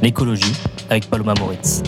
L'écologie avec Paloma Moritz.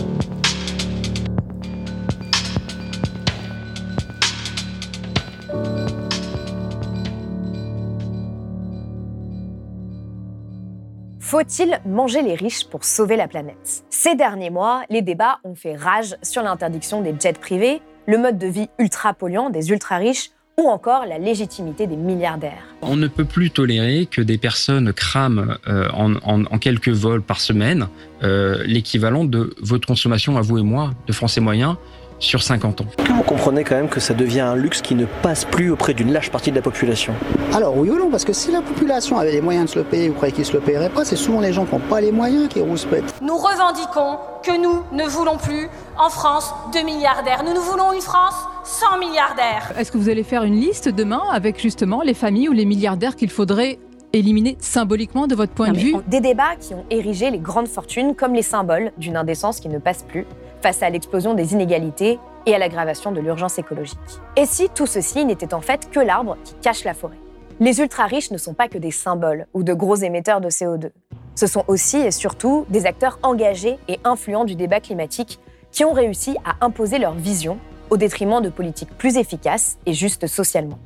Faut-il manger les riches pour sauver la planète? Ces derniers mois, les débats ont fait rage sur l'interdiction des jets privés, le mode de vie ultra polluant des ultra riches ou encore la légitimité des milliardaires. On ne peut plus tolérer que des personnes crament euh, en, quelques vols par semaine euh, l'équivalent de votre consommation à vous et moi, de Français moyens, sur 50 ans. Que vous comprenez quand même que ça devient un luxe qui ne passe plus auprès d'une large partie de la population? Alors oui ou non, parce que si la population avait les moyens de se le payer, vous croyez qu'ils se le paieraient pas C'est souvent les gens qui n'ont pas les moyens qui rouspètent. Nous revendiquons que nous ne voulons plus en France de milliardaires. Nous, nous voulons une France sans milliardaires. Est-ce que vous allez faire une liste demain avec justement les familles ou les milliardaires qu'il faudrait éliminer symboliquement de votre point de vue Des débats qui ont érigé les grandes fortunes comme les symboles d'une indécence qui ne passe plus face à l'explosion des inégalités et à l'aggravation de l'urgence écologique. Et si tout ceci n'était en fait que l'arbre qui cache la forêt? Les ultra-riches ne sont pas que des symboles ou de gros émetteurs de CO2. Ce sont aussi et surtout des acteurs engagés et influents du débat climatique qui ont réussi à imposer leur vision au détriment de politiques plus efficaces et justes socialement.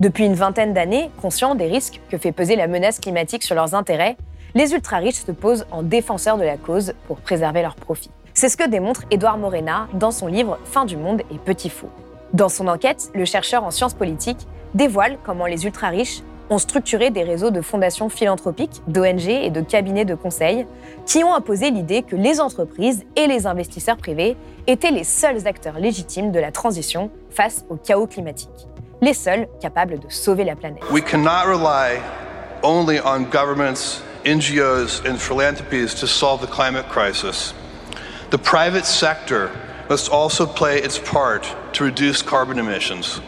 Depuis une vingtaine d'années, conscients des risques que fait peser la menace climatique sur leurs intérêts, les ultra-riches se posent en défenseurs de la cause pour préserver leurs profits. C'est ce que démontre Édouard Morena dans son livre Fin du monde et Petit fou. Dans son enquête, le chercheur en sciences politiques dévoile comment les ultra-riches ont structuré des réseaux de fondations philanthropiques, d'ONG et de cabinets de conseil qui ont imposé l'idée que les entreprises et les investisseurs privés étaient les seuls acteurs légitimes de la transition face au chaos climatique, les seuls capables de sauver la planète. We cannot rely only on governments, NGOs and philanthropies to solve the climate crisis. The private sector must also play its part to reduce carbon emissions.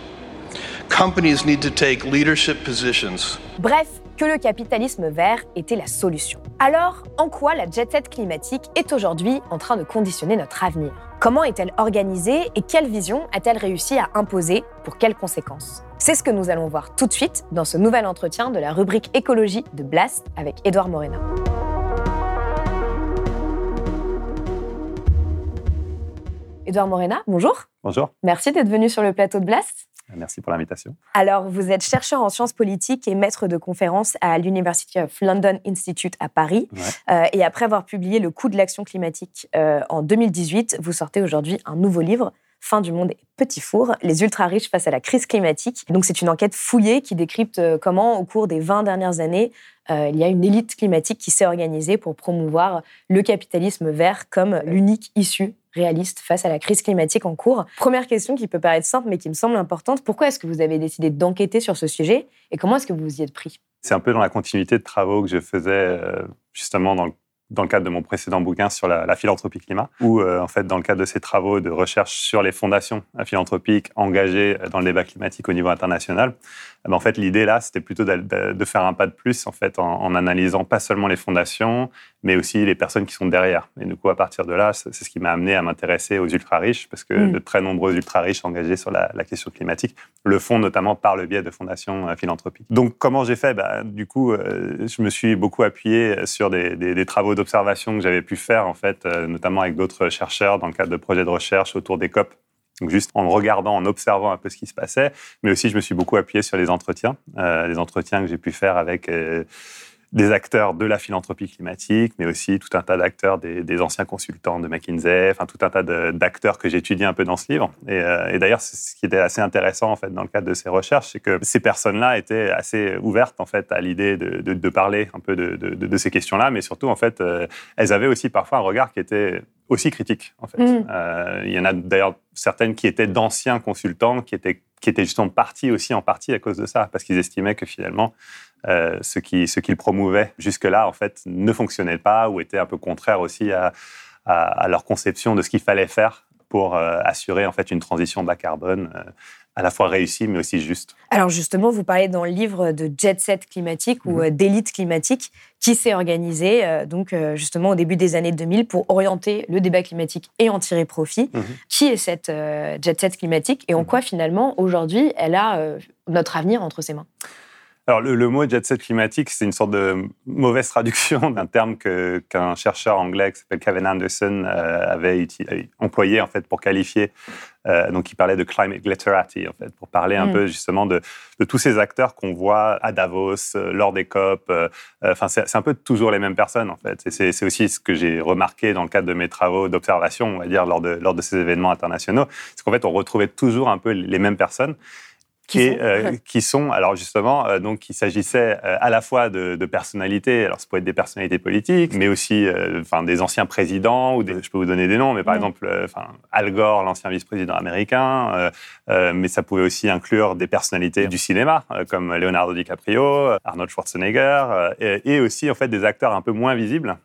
Companies need to take leadership positions. Bref, que le capitalisme vert était la solution. Alors, en quoi la jet set climatique est aujourd'hui en train de conditionner notre avenir? Comment est-elle organisée et quelle vision a-t-elle réussi à imposer Pour quelles conséquences? C'est ce que nous allons voir tout de suite dans ce nouvel entretien de la rubrique écologie de Blast avec Édouard Morena. Edouard Morena, bonjour. Bonjour. Merci d'être venu sur le plateau de Blast. Merci pour l'invitation. Alors, vous êtes chercheur en sciences politiques et maître de conférences à l'University of London Institute à Paris. Euh, et après avoir publié Le coût de l'action climatique euh, en 2018, vous sortez aujourd'hui un nouveau livre, Fin du monde et petit four, les ultra-riches face à la crise climatique. Donc c'est une enquête fouillée qui décrypte euh, comment, au cours des 20 dernières années, il y a une élite climatique qui s'est organisée pour promouvoir le capitalisme vert comme l'unique issue réaliste face à la crise climatique en cours. Première question qui peut paraître simple mais qui me semble importante, pourquoi est-ce que vous avez décidé d'enquêter sur ce sujet et comment est-ce que vous vous y êtes pris? C'est un peu dans la continuité de travaux que je faisais euh, justement dans le dans le cadre de mon précédent bouquin sur la, philanthropie climat, où euh, en fait dans le cadre de ces travaux de recherche sur les fondations philanthropiques engagées dans le débat climatique au niveau international, eh ben, en fait l'idée là c'était plutôt de, faire un pas de plus en fait en, analysant pas seulement les fondations, mais aussi les personnes qui sont derrière. Et du coup à partir de là, c'est ce qui m'a amené à m'intéresser aux ultra riches parce que mm. de très nombreux ultra riches engagés sur la, question climatique le font notamment par le biais de fondations euh, philanthropiques. Donc comment j'ai fait? Bah, Du coup, euh, je me suis beaucoup appuyé sur des, des, des travaux d'observation que j'avais pu faire, en fait, euh, notamment avec d'autres chercheurs dans le cadre de projets de recherche autour des COP. Donc juste en regardant, en observant un peu ce qui se passait, mais aussi je me suis beaucoup appuyé sur les entretiens, euh, les entretiens que j'ai pu faire avec euh, des acteurs de la philanthropie climatique, mais aussi tout un tas d'acteurs, des, anciens consultants de McKinsey, enfin tout un tas d'acteurs que j'étudie un peu dans ce livre. Et, euh, et d'ailleurs, ce qui était assez intéressant en fait dans le cadre de ces recherches, c'est que ces personnes-là étaient assez ouvertes en fait à l'idée de, de, parler un peu de, de ces questions-là, mais surtout en fait, euh, elles avaient aussi parfois un regard qui était aussi critique en fait. Mm. Euh, il y en a d'ailleurs certaines qui étaient d'anciens consultants qui étaient qui étaient justement partis aussi en partie à cause de ça, parce qu'ils estimaient que finalement, euh, ce qui ce qu'ils promouvaient jusque-là en fait ne fonctionnait pas ou était un peu contraire aussi à, à, leur conception de ce qu'il fallait faire pour euh, assurer en fait une transition bas carbone euh, à la fois réussie mais aussi juste. Alors justement, vous parlez dans le livre de jet set climatique ou mhm. d'élite climatique qui s'est organisé donc justement au début des années 2000 pour orienter le débat climatique et en tirer profit. Mhm. Qui est cette jet set climatique et en mhm. quoi finalement aujourd'hui elle a notre avenir entre ses mains? Alors, le, mot jet set climatique, c'est une sorte de mauvaise traduction d'un terme qu'un chercheur anglais qui s'appelle Kevin Anderson euh, avait euh, employé en fait pour qualifier. Euh, donc, il parlait de climate glitterati en fait pour parler un mm. peu justement de, tous ces acteurs qu'on voit à Davos, lors des COP. Enfin, c'est un peu toujours les mêmes personnes en fait. C'est aussi ce que j'ai remarqué dans le cadre de mes travaux d'observation, on va dire lors de lors de ces événements internationaux, c'est qu'en fait on retrouvait toujours un peu les mêmes personnes qui, sont, euh, qui sont alors justement, euh, donc il s'agissait euh, à la fois de, de, personnalités, alors ça peut être des personnalités politiques, mais aussi enfin des anciens présidents, ou des, je peux vous donner des noms, mais par exemple, enfin Al Gore, l'ancien vice-président américain, mais ça pouvait aussi inclure des personnalités du cinéma, comme Leonardo DiCaprio, Arnold Schwarzenegger, et, et, aussi en fait des acteurs un peu moins visibles,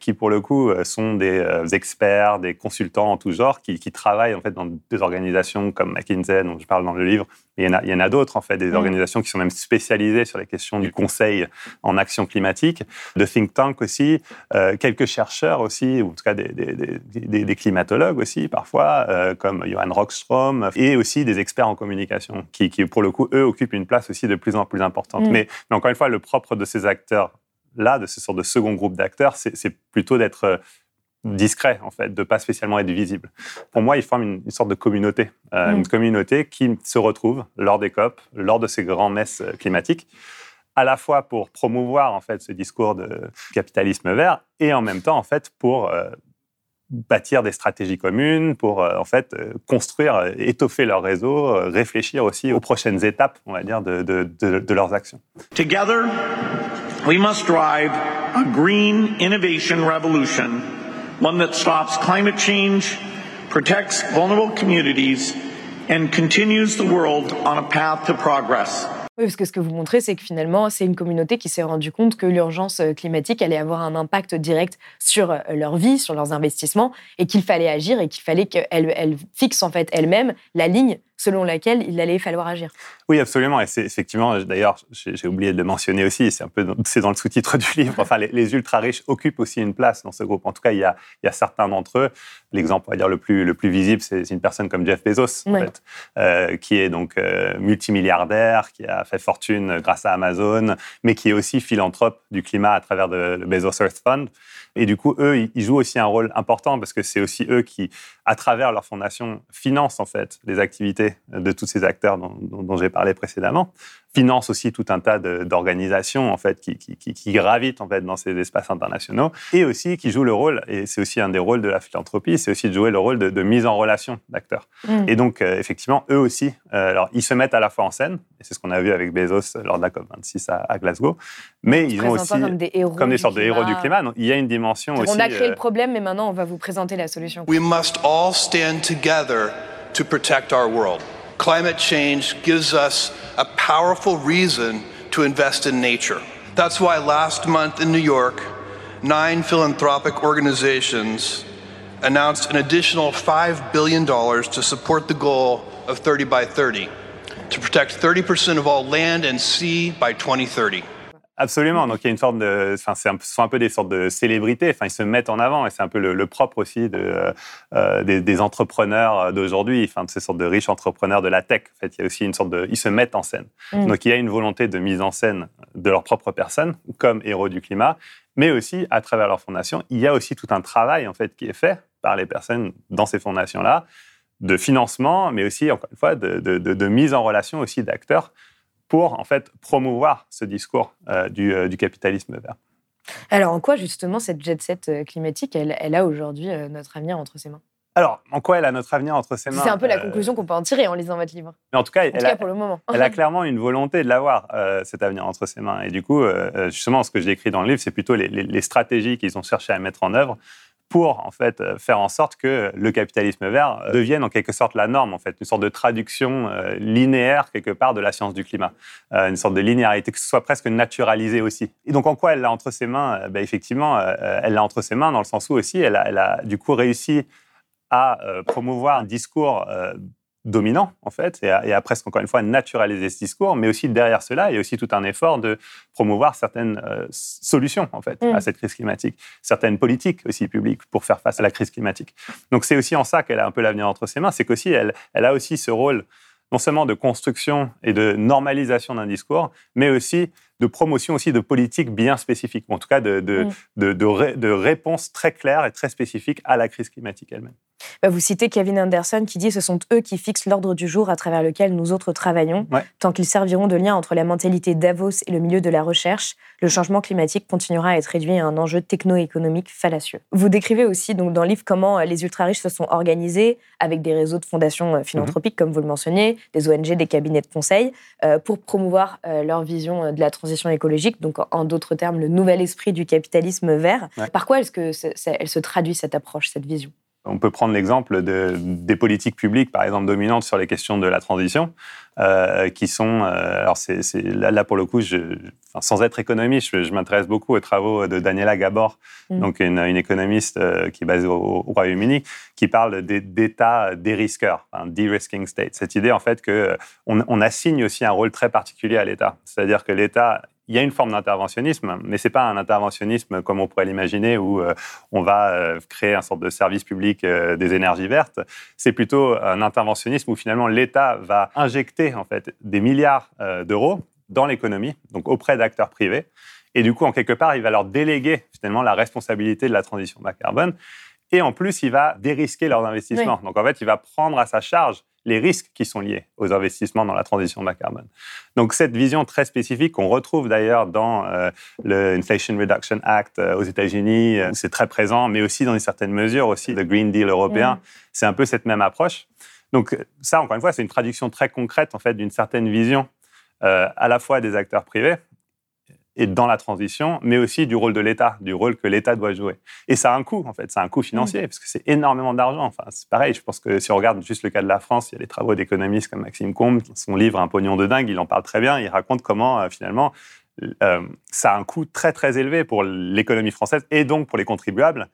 qui pour le coup sont des experts, des consultants en tout genre, qui, qui travaillent en fait dans des organisations comme McKinsey, dont je parle dans le livre, il y en a, il y en a d'autres, en fait, des mm. organisations qui sont même spécialisées sur les questions du conseil en action climatique, de think tank aussi, euh, quelques chercheurs aussi, ou en tout cas des, des, des, climatologues aussi, parfois, euh, comme Johan Rockström, et aussi des experts en communication, qui, qui, pour le coup, eux, occupent une place aussi de plus en plus importante. Mm. Mais, mais, encore une fois, le propre de ces acteurs là, de ce sort de second groupe d'acteurs, c'est plutôt d'être discret, en fait, de pas spécialement être visible. Pour moi, ils forment une, sorte de communauté, euh, mm. une communauté qui se retrouve lors des COP, lors de ces grands messes euh, climatiques, à la fois pour promouvoir en fait ce discours de capitalisme vert et en même temps en fait pour euh, bâtir des stratégies communes, pour en fait construire, étoffer leur réseau, réfléchir aussi aux prochaines étapes, on va dire, de, de, de, de leurs actions. Together, we must drive a green innovation revolution one that stops climate change, protects vulnerable communities, and continues the world on a path to progress. Oui, parce que ce que vous montrez, c'est que finalement, c'est une communauté qui s'est rendue compte que l'urgence euh, climatique allait avoir un impact direct sur euh, leur vie, sur leurs investissements, et qu'il fallait agir et qu'il fallait qu'elle elle fixe en fait elle-même la ligne selon laquelle il allait falloir agir. Oui, absolument. Et c'est effectivement, d'ailleurs, j'ai oublié de le mentionner aussi, c'est un peu, c'est dans le sous-titre du livre. Enfin, les, ultra riches occupent aussi une place dans ce groupe. En tout cas, il y a, il y a certains d'entre eux. L'exemple, on va dire le plus le plus visible, c'est une personne comme Jeff Bezos, en fait, euh, qui est donc euh, multimilliardaire, qui a fait fortune grâce à Amazon, mais qui est aussi philanthrope du climat à travers le Bezos Earth Fund. Et du coup, eux, ils jouent aussi un rôle important parce que c'est aussi eux qui, à travers leur fondation, financent en fait les activités de tous ces acteurs dont, dont j'ai parlé précédemment finance aussi tout un tas d'organisations en fait qui, qui, qui, gravitent en fait dans ces espaces internationaux et aussi qui jouent le rôle et c'est aussi un des rôles de la philanthropie, c'est aussi de jouer le rôle de, mise en relation d'acteurs. Mm. Et donc euh, effectivement eux aussi, euh, alors ils se mettent à la fois en scène et c'est ce qu'on a vu avec Bezos lors de la COP 26 à, Glasgow, mais ils ont aussi comme des, héros comme des sortes de héros du climat. Donc, il y a une dimension aussi. On a créé le euh, problème, mais maintenant on va vous présenter la solution. We must all stand together to protect our world. Climate change gives us a powerful reason to invest in nature. That's why last month in New York, nine philanthropic organizations announced an additional $5 billion to support the goal of 30 by 30, to protect 30% of all land and sea by 2030. Absolument. Donc il y a une sorte de, enfin c'est un, ce sont un peu des sortes de célébrités. Enfin ils se mettent en avant et c'est un peu le, propre aussi de, euh, des, entrepreneurs d'aujourd'hui. Enfin de ces sortes de riches entrepreneurs de la tech. En fait il y a aussi une sorte de, ils se mettent en scène. Mm. Donc il y a une volonté de mise en scène de leur propre personne comme héros du climat, mais aussi à travers leur fondation. Il y a aussi tout un travail en fait qui est fait par les personnes dans ces fondations là de financement, mais aussi encore une fois de, de, de mise en relation aussi d'acteurs pour en fait promouvoir ce discours euh, euh, du, capitalisme vert. Alors en quoi justement cette jet set euh, climatique, elle, a aujourd'hui notre avenir entre ses mains? Alors, en quoi elle a notre avenir entre ses mains? C'est un peu la conclusion qu'on peut en tirer en lisant votre livre. Mais en tout cas, elle, a, pour le moment. elle a clairement une volonté de l'avoir, cet avenir entre ses mains. Et du coup, justement, ce que j'ai écrit dans le livre, c'est plutôt les, les stratégies qu'ils ont cherché à mettre en œuvre pour en fait euh, faire en sorte que le capitalisme vert euh, devienne en quelque sorte la norme en fait, une sorte de traduction euh, linéaire quelque part de la science du climat, une sorte de linéarité que ce soit presque naturalisé aussi. Et donc en quoi elle l'a entre ses mains? Ben, Effectivement, elle l'a entre ses mains dans le sens où aussi elle a du coup réussi à promouvoir un discours dominant, en fait, et à, presque encore une fois naturaliser ce discours, mais aussi derrière cela, il y a aussi tout un effort de promouvoir certaines euh, solutions, en fait, à mm. cette crise climatique, certaines politiques aussi publiques pour faire face à la crise climatique. Donc c'est aussi en ça qu'elle a un peu l'avenir entre ses mains, c'est qu'aussi elle, elle a aussi ce rôle non seulement de construction et de normalisation d'un discours, mais aussi de promotion aussi de politiques bien spécifiques, en tout cas de, de, mm. de, de réponses très claires et très spécifiques à la crise climatique elle-même. Bah, vous citez Kevin Anderson qui dit ce sont eux qui fixent l'ordre du jour à travers lequel nous autres travaillons. Tant qu'ils serviront de lien entre la mentalité Davos et le milieu de la recherche, le changement climatique continuera à être réduit à un enjeu techno-économique fallacieux. Vous décrivez aussi donc, dans le livre comment euh, les ultra-riches se sont organisés avec des réseaux de fondations euh, philanthropiques, comme vous le mentionnez, des ONG, des cabinets de conseil, euh, pour promouvoir leur vision de la transition écologique, donc en d'autres termes, le nouvel esprit du capitalisme vert. Par quoi est-ce que elle se traduit cette approche, cette vision? On peut prendre l'exemple de, des politiques publiques, par exemple, dominantes sur les questions de la transition, euh, qui sont, euh, alors c'est, là, pour le coup, je, sans être économiste, je, m'intéresse beaucoup aux travaux de Daniela Gabor, mm. donc une, économiste euh, qui est basée au, Royaume-Uni, qui parle d'États dérisqueurs, un de-risking state. Cette idée, en fait, qu'on on assigne aussi un rôle très particulier à l'État. C'est-à-dire que l'État il y a une forme d'interventionnisme, mais c'est pas un interventionnisme comme on pourrait l'imaginer où euh, on va euh, créer un sorte de service public euh, des énergies vertes. C'est plutôt un interventionnisme où finalement l'État va injecter en fait des milliards d'euros dans l'économie, donc auprès d'acteurs privés, et du coup en quelque part il va leur déléguer finalement la responsabilité de la transition bas carbone. Et en plus, il va dérisquer leurs investissements. Donc en fait, il va prendre à sa charge les risques qui sont liés aux investissements dans la transition bas carbone. Donc cette vision très spécifique qu'on retrouve d'ailleurs dans euh, le Inflation Reduction Act euh, aux États-Unis, euh, c'est très présent, mais aussi dans une certaine mesure aussi le Green Deal européen, c'est un peu cette même approche. Donc ça, encore une fois, c'est une traduction très concrète en fait d'une certaine vision à la fois des acteurs privés, et dans la transition, mais aussi du rôle de l'État, du rôle que l'État doit jouer. Et ça a un coût, en fait, c'est un coût financier, mmh. parce que c'est énormément d'argent. Enfin, c'est pareil, je pense que si on regarde juste le cas de la France, il y a des travaux d'économistes comme Maxime Combe, son livre Un pognon de dingue, il en parle très bien, il raconte comment, euh, finalement, euh, ça a un coût très, très élevé pour l'économie française et donc pour les contribuables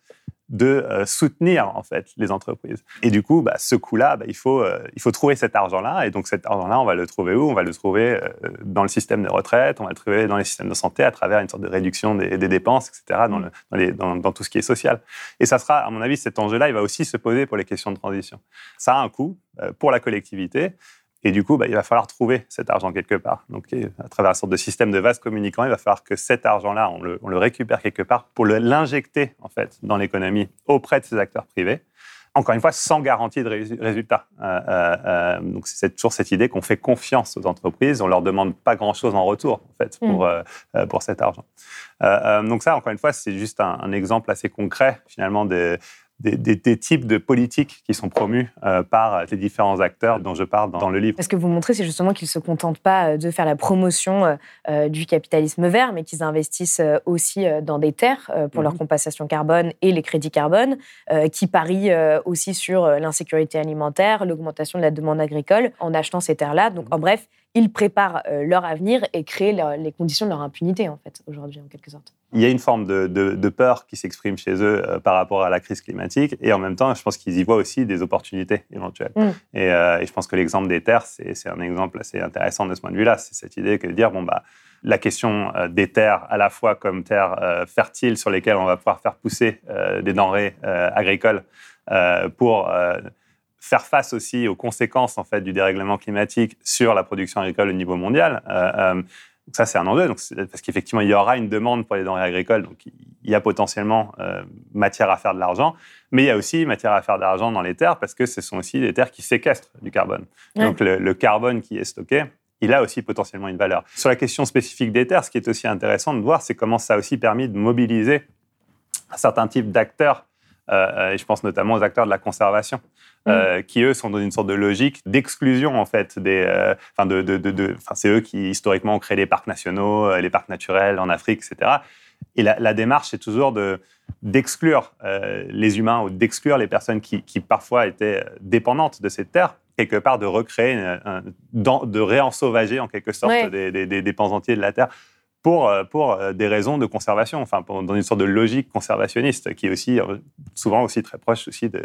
de euh, soutenir en fait les entreprises. Et du coup, bah, ce coût-là, bah, il, faut, euh, il faut trouver cet argent-là. Et donc cet argent-là, on va le trouver où? On va le trouver euh, dans le système de retraite, on va le trouver dans les systèmes de santé à travers une sorte de réduction des, dépenses, etc., dans, le, dans, les, dans, dans, tout ce qui est social. Et ça sera, à mon avis, cet enjeu-là, il va aussi se poser pour les questions de transition. Ça a un coût pour la collectivité, et du coup, bah, il va falloir trouver cet argent quelque part. Donc, à travers une sorte de système de vases communicants, il va falloir que cet argent-là, on le, on le, récupère quelque part pour l'injecter en fait dans l'économie auprès de ces acteurs privés. Encore une fois, sans garantie de résultat. Euh, euh, euh, donc, c'est toujours cette idée qu'on fait confiance aux entreprises, on leur demande pas grand-chose en retour en fait pour mm. pour cet argent. donc ça, encore une fois, c'est juste un, un, exemple assez concret finalement des des, types de politiques qui sont promus euh, par les différents acteurs dont je parle dans, le livre. Ce que vous montrez, c'est justement qu'ils ne se contentent pas euh, de faire la promotion euh, du capitalisme vert, mais qu'ils investissent aussi dans des terres pour leur mhm. compensation carbone et les crédits carbone, qui parient aussi sur l'insécurité alimentaire, l'augmentation de la demande agricole en achetant ces terres-là. Donc, en bref, ils préparent leur avenir et créent les conditions de leur impunité, en fait, aujourd'hui, en quelque sorte il y a une forme de, peur qui s'exprime chez eux euh, par rapport à la crise climatique. Et en même temps, je pense qu'ils y voient aussi des opportunités éventuelles. Mm. Euh, et, je pense que l'exemple des terres, c'est un exemple assez intéressant de ce point de vue-là. C'est cette idée que de dire, bon, bah, la question euh, des terres, à la fois comme terres fertiles sur lesquelles on va pouvoir faire pousser des denrées agricoles pour faire face aussi aux conséquences en fait du dérèglement climatique sur la production agricole au niveau mondial. Donc ça, c'est un enjeu, donc parce qu'effectivement, il y aura une demande pour les denrées agricoles, donc il y a potentiellement euh, matière à faire de l'argent, mais il y a aussi matière à faire de l'argent dans les terres, parce que ce sont aussi des terres qui séquestrent du carbone. Donc le, carbone qui est stocké, il a aussi potentiellement une valeur. Sur la question spécifique des terres, ce qui est aussi intéressant de voir, c'est comment ça a aussi permis de mobiliser un certain type d'acteurs euh, et je pense notamment aux acteurs de la conservation, euh, mm. qui eux sont dans une sorte de logique d'exclusion en fait des, euh, enfin de, de, de, c'est eux qui historiquement ont créé les parcs nationaux, les parcs naturels en Afrique, etc. Et la, la démarche, c'est toujours de d'exclure euh, les humains ou d'exclure les personnes qui, qui, parfois étaient dépendantes de cette terre, quelque part de recréer, un, de réensauvager en quelque sorte Ouais. des, des, des, des pans entiers de la terre pour, euh, pour euh, des raisons de conservation, enfin pour- dans une sorte de logique conservationniste qui est aussi euh, souvent aussi très proche aussi de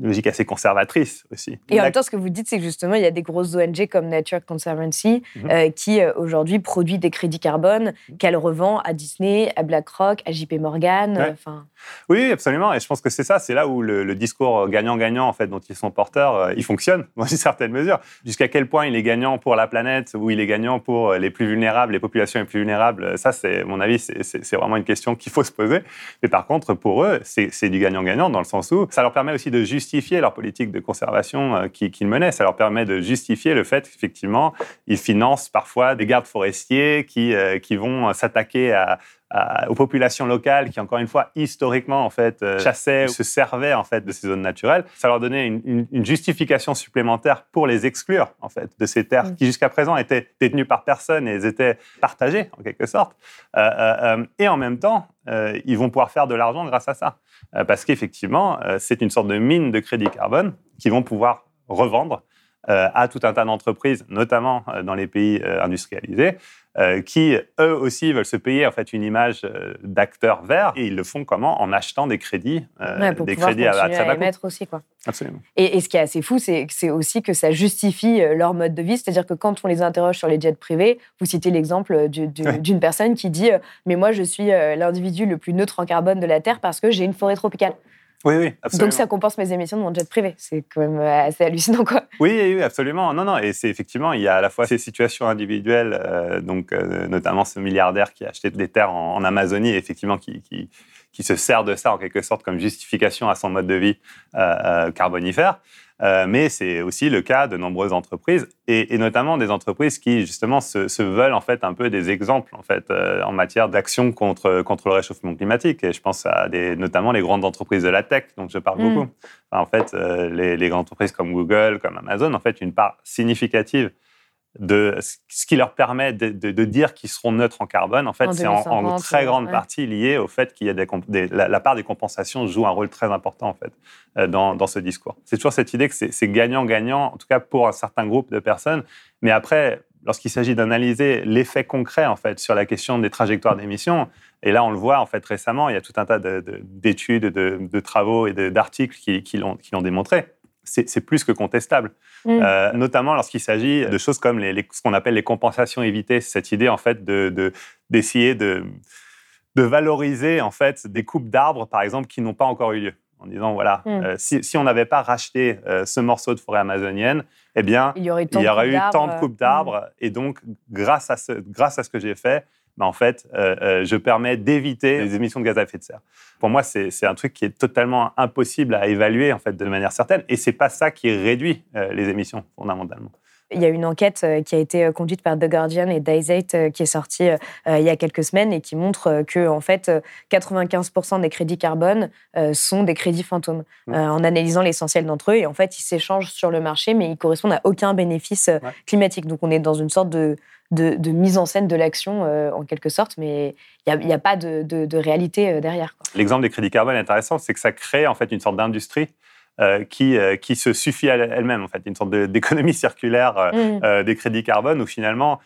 logique assez conservatrice aussi. Et en même temps, ce que vous dites, c'est que justement, il y a des grosses ONG comme Nature Conservancy Mhm. euh, qui aujourd'hui produit des crédits carbone qu'elle revend à Disney, à BlackRock, à JP Morgan. Ouais. Enfin, Oui, absolument. Et je pense que c'est ça, c'est là où le, le discours gagnant-gagnant en fait dont ils sont porteurs, euh, il fonctionne dans une certaine mesure. Jusqu'à quel point il est gagnant pour la planète ou il est gagnant pour les plus vulnérables, les populations plus vulnérables. euh, Ça, c'est mon avis, c'est- vraiment une question qu'il faut se poser. Mais par contre, pour eux, c'est du gagnant-gagnant dans le sens où ça leur permet aussi de justifier leur politique de conservation euh, qui- qu'ils menaient. Ça leur permet de justifier le fait qu'effectivement, ils financent parfois des gardes forestiers qui, euh, qui vont s'attaquer à, à- aux populations locales qui, encore une fois, historiquement, en fait, euh, chassaient ou se servaient, en fait, de ces zones naturelles. Ça leur donnait une, une- une justification supplémentaire pour les exclure, en fait, de ces terres Mm. qui, jusqu'à présent, étaient détenues par personne et elles étaient partagées, en quelque sorte. Euh, euh, euh, et en même temps, euh, ils vont pouvoir faire de l'argent grâce à ça. Euh, parce qu'effectivement, euh, c'est une sorte de mine de crédit carbone qu'ils vont pouvoir revendre euh, à tout un tas d'entreprises, notamment euh, dans les pays euh, industrialisés, euh, qui eux aussi veulent se payer en fait une image euh, d'acteurs verts et ils le font comment? En achetant des crédits, euh, ouais, pour des crédits à, à émettre aussi. Quoi. Absolument. Et, et ce qui est assez fou, c'est aussi que ça justifie euh, leur mode de vie. C'est-à-dire que quand on les interroge sur les jets privés, vous citez l'exemple du- du- Ouais. d'une personne qui dit Mais moi, je suis l'individu le plus neutre en carbone de la Terre parce que j'ai une forêt tropicale. Oui, oui, absolument. Donc ça compense mes émissions de mon jet privé. C'est quand même euh, assez hallucinant, quoi. Oui, oui, absolument. Non, non, et c'est effectivement, il y a à la fois ces situations individuelles, euh, donc euh, notamment ce milliardaire qui a acheté des terres en, en Amazonie, et effectivement, qui, qui, qui se sert de ça en quelque sorte comme justification à son mode de vie euh, carbonifère. Euh, mais c'est aussi le cas de nombreuses entreprises, et, et notamment des entreprises qui justement se, se veulent en fait un peu des exemples en fait euh, en matière d'action contre contre le réchauffement climatique. Et je pense à des, notamment les grandes entreprises de la tech, dont je parle Mm. beaucoup. Enfin, en fait, euh, les, les grandes entreprises comme Google, comme Amazon, en fait, une part significative de ce qui leur permet de, de- de dire qu'ils seront neutres en carbone, en fait, c'est en, en 2050, très grande ouais. partie lié au fait qu'il y a des, la, la part des compensations joue un rôle très important en fait euh, dans, dans ce discours. C'est toujours cette idée que c'est gagnant-gagnant, en tout cas pour un certain groupe de personnes. Mais après, lorsqu'il s'agit d'analyser l'effet concret en fait sur la question des trajectoires d'émissions, et là on le voit en fait récemment, il y a tout un tas de- de- d'études, de, de travaux et d'articles qui, qui l'ont démontré. C'est plus que contestable. Mm. Euh, notamment lorsqu'il s'agit de choses comme les, les- ce qu'on appelle les compensations évitées, cette idée en fait de de- d'essayer de, de valoriser en fait des coupes d'arbres par exemple qui n'ont pas encore eu lieu, en disant voilà Mm. euh, si, si on n'avait pas racheté euh, ce morceau de forêt amazonienne, eh bien Il y aurait, il y aurait eu tant de coupes coupes d'arbres et donc grâce à ce grâce à ce que j'ai fait ben, en fait, euh, euh, je permets d'éviter les émissions de gaz à effet de serre. Pour moi, c'est un truc qui est totalement impossible à évaluer en fait de manière certaine, et c'est pas ça qui réduit euh, les émissions fondamentalement. Il y a une enquête qui a été conduite par The Guardian et Dysate qui est sortie il y a quelques semaines et qui montre que en fait euh, 95% des crédits carbone sont des crédits fantômes Mm. euh, en analysant l'essentiel d'entre eux et en fait ils s'échangent sur le marché mais ils correspondent à aucun bénéfice Ouais. climatique donc on est dans une sorte de de, de mise en scène de l'action euh, en quelque sorte mais il n'y a, pas de, de- de réalité euh, derrière. L'exemple des crédits carbone est intéressant, c'est que ça crée en fait une sorte d'industrie euh, qui, euh, qui se suffit à elle-même, en fait, une sorte d'économie circulaire euh, Mm. euh, des crédits carbone où finalement,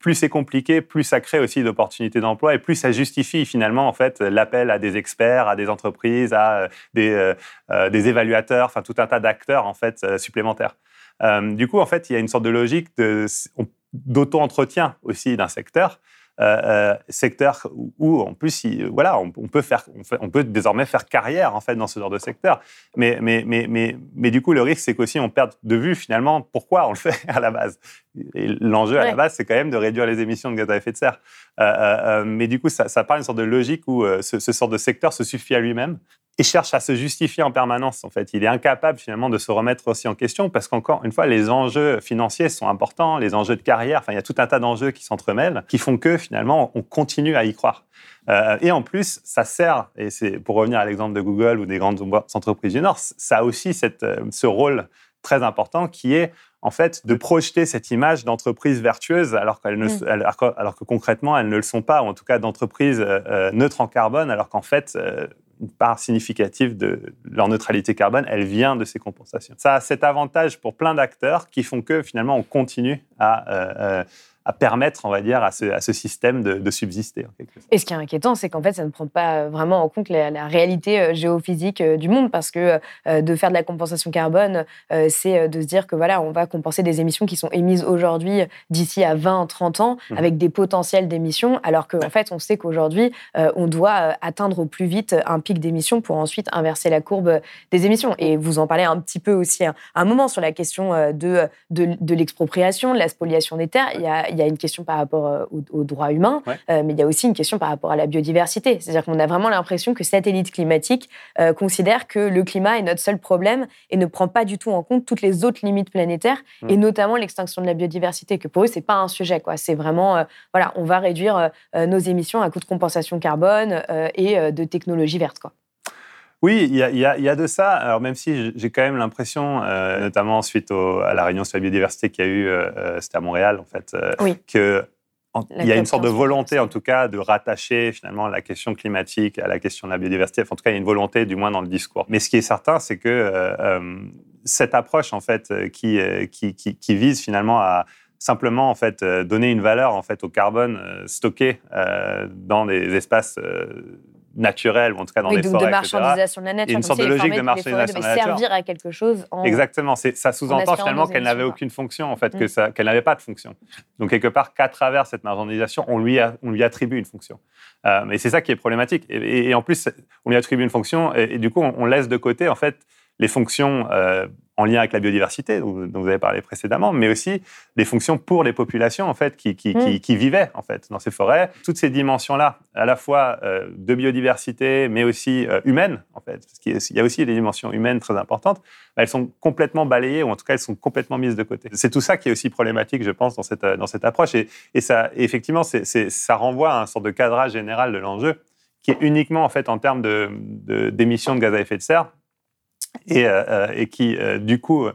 plus c'est compliqué, plus ça crée aussi d'opportunités d'emploi et plus ça justifie finalement en fait l'appel à des experts, à des entreprises, à des, des évaluateurs, enfin tout un tas d'acteurs en fait supplémentaires. Du coup, en fait, il y a une sorte de logique de- d'auto-entretien aussi d'un secteur. euh, euh, secteur où, où, en plus, il- voilà, on, on peut faire, on, fait- on peut désormais faire carrière en fait dans ce genre de secteur. Mais, mais, mais, mais, mais du coup, le risque, c'est qu'aussi on perde de vue finalement pourquoi on le fait à la base. Et l'enjeu à la base, c'est quand même de réduire les émissions de gaz à effet de serre. Euh, euh, euh, mais du coup, ça, ça part d'une sorte de logique où euh, ce, ce sort de secteur se suffit à lui-même et cherche à se justifier en permanence. En fait, il est incapable finalement de se remettre aussi en question parce qu'encore une fois, les enjeux financiers sont importants, les enjeux de carrière. Enfin, il y a tout un tas d'enjeux qui s'entremêlent, qui font que finalement, on continue à y croire. Euh, et en plus, ça sert, et c'est pour revenir à l'exemple de Google ou des grandes entreprises du Nord, ça a aussi cette, euh, ce rôle très important qui est en fait, de projeter cette image d'entreprise vertueuse alors, qu'elles ne, Mm. alors, que, alors que concrètement, elles ne le sont pas, ou en tout cas d'entreprise euh, neutre en carbone, alors qu'en fait, euh, une part significative de leur neutralité carbone, elle vient de ces compensations. Ça a cet avantage pour plein d'acteurs qui font que finalement, on continue à, euh, euh, à permettre, on va dire, à ce, à ce système de, de subsister. en quelque sorte. Et ce qui est inquiétant, c'est qu'en fait, ça ne prend pas vraiment en compte la, la réalité euh, géophysique euh, du monde, parce que euh, de faire de la compensation carbone, euh, c'est de se dire que voilà, on va compenser des émissions qui sont émises aujourd'hui d'ici à 20, 30 ans, Mhm. avec des potentiels d'émissions, alors qu'en fait, on sait qu'aujourd'hui, euh, on doit atteindre au plus vite un pic d'émissions pour ensuite inverser la courbe des émissions. Et vous en parlez un petit peu aussi à un moment sur la question de, de, de l'expropriation, de la spoliation des terres. Il y a, il y a une question par rapport euh, aux, aux droits humains, Ouais. euh, mais il y a aussi une question par rapport à la biodiversité. C'est-à-dire qu'on a vraiment l'impression que Satellite Climatique euh, considère que le climat est notre seul problème et ne prend pas du tout en compte toutes les autres limites planétaires, Mm. et notamment l'extinction de la biodiversité, que pour eux, c'est pas un sujet. quoi. C'est vraiment, euh, voilà, on va réduire nos émissions à coup de compensation carbone et de technologie verte. Quoi. Oui, il y, a, y y de ça. Alors même si j'ai quand même l'impression, euh, notamment suite au- à la réunion sur la biodiversité qu'il y a eu, euh, euh, c'était à Montréal en fait, euh, Oui. que en- La il y a une sorte de 15, volonté en tout cas de rattacher finalement la question climatique à la question de la biodiversité. Enfin, en tout cas, il y a une volonté du moins dans le discours. Mais ce qui est certain, c'est que euh, cette approche en fait qui, qui, qui, qui vise finalement à simplement en fait donner une valeur en fait au carbone stocké euh, dans des espaces euh, naturels ou en tout cas dans Oui, donc forêts, de etc. marchandisation de la nature. une comme sorte de les logique de les marchandisation de la nature. servir à quelque chose en, Exactement, ça sous-entend finalement qu'elle n'avait aucune fonction, en fait, Mm. qu'elle n'avait pas de fonction. Donc quelque part, qu'à travers cette marginalisation, on lui, a- on lui attribue une fonction. Euh, mais c'est ça qui est problématique. Et, et- et en plus, on lui attribue une fonction, et, et du coup, on, on laisse de côté, en fait, les fonctions euh, en lien avec la biodiversité, dont, dont vous avez parlé précédemment, mais aussi des fonctions pour les populations, en fait, qui, qui, qui- Mm. qui vivaient, en fait, dans ces forêts. Toutes ces dimensions-là, à la fois euh, de biodiversité, mais aussi euh, humaines, en fait, parce qu'il y a- aussi des dimensions humaines très importantes, bah, elles sont complètement balayées, ou en tout cas, elles sont complètement mises de côté. C'est tout ça qui est aussi problématique, je pense, dans cette, euh, dans cette approche. Et, et ça, effectivement, ça renvoie à un sorte de cadrage général de l'enjeu, qui est uniquement, en fait, en termes de- de- d'émissions de, gaz à effet de serre, et, euh, euh, et qui, euh, du coup,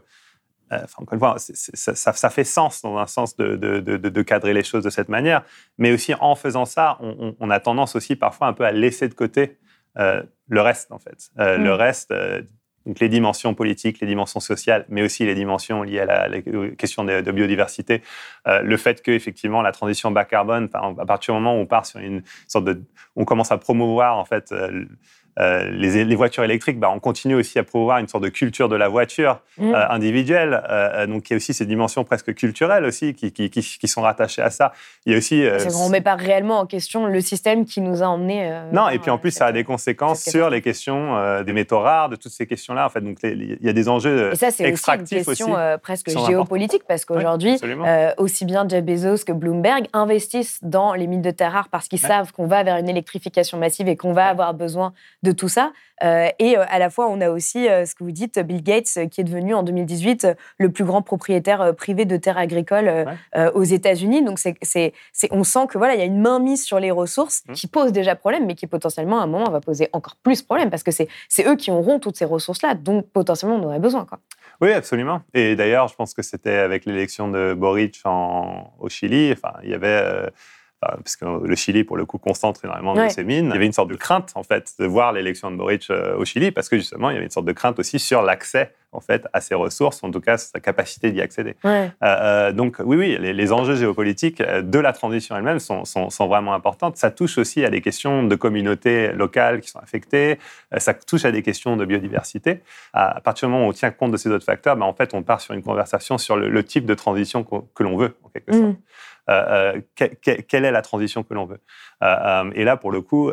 enfin, encore une fois, ça, ça- ça fait sens dans un sens de, de- de- de- cadrer les choses de cette manière, mais aussi en faisant ça, on, on- a tendance aussi parfois un peu à laisser de côté euh, le reste, en fait. Euh, Mm. Le reste, euh, donc les dimensions politiques, les dimensions sociales, mais aussi les dimensions liées à la, la question de, de biodiversité. Euh, le fait que effectivement la transition bas carbone, à partir du moment où on part sur une sorte de, on commence à promouvoir en fait euh, euh, les, les voitures électriques, bah, on continue aussi à promouvoir une sorte de culture de la voiture Mm. euh, individuelle. Euh, donc il y a aussi ces dimensions presque culturelles aussi qui, qui, qui- qui sont rattachées à ça. Il y a aussi qu'on ne met pas réellement en question le système qui nous a emmenés. non, et puis en plus, ça a des conséquences sur les questions des métaux rares, de toutes ces questions-là. En fait, donc il y a des enjeux Et ça, c'est aussi une question aussi. presque géopolitique, parce qu'aujourd'hui, aussi bien Jeff Bezos que Bloomberg investissent dans les mines de terres rares parce qu'ils Ouais. savent qu'on va vers une électrification massive et qu'on va avoir besoin de tout ça. Euh, et euh, à la fois, on a aussi euh, ce que vous dites, Bill Gates, qui est devenu en 2018 euh, le plus grand propriétaire privé de terres agricoles Ouais. aux États-Unis. Donc, c'est, c'est, c'est- on sent que voilà, il y a une mainmise sur les ressources Mhm. qui pose déjà problème, mais qui potentiellement à un moment va poser encore plus problème parce que c'est, c'est eux qui auront toutes ces ressources-là, dont potentiellement on aurait besoin. Quoi. Oui, absolument. Et d'ailleurs, je pense que c'était avec l'élection de Boric en- au Chili. Enfin, il y avait. euh, parce que le Chili, pour le coup, concentre énormément Ouais. de ses mines. Il y avait une sorte de crainte, en fait, de voir l'élection de Boric euh, au Chili, parce que justement, il y avait une sorte de crainte aussi sur l'accès, en fait, à ces ressources, en tout cas, sa capacité d'y accéder. Ouais. Euh, euh, donc oui, oui, les, les enjeux géopolitiques de la transition elle-même sont, sont- sont vraiment importantes. Ça touche aussi à des questions de communautés locales qui sont affectées. Ça touche à des questions de biodiversité. À, partir du moment où on tient compte de ces autres facteurs, ben, en fait, on part sur une conversation sur le, le type de transition que l'on veut, en quelque sorte. Mhm. Euh, euh, que- que- quelle est la transition que l'on veut Euh, Et là, pour le coup,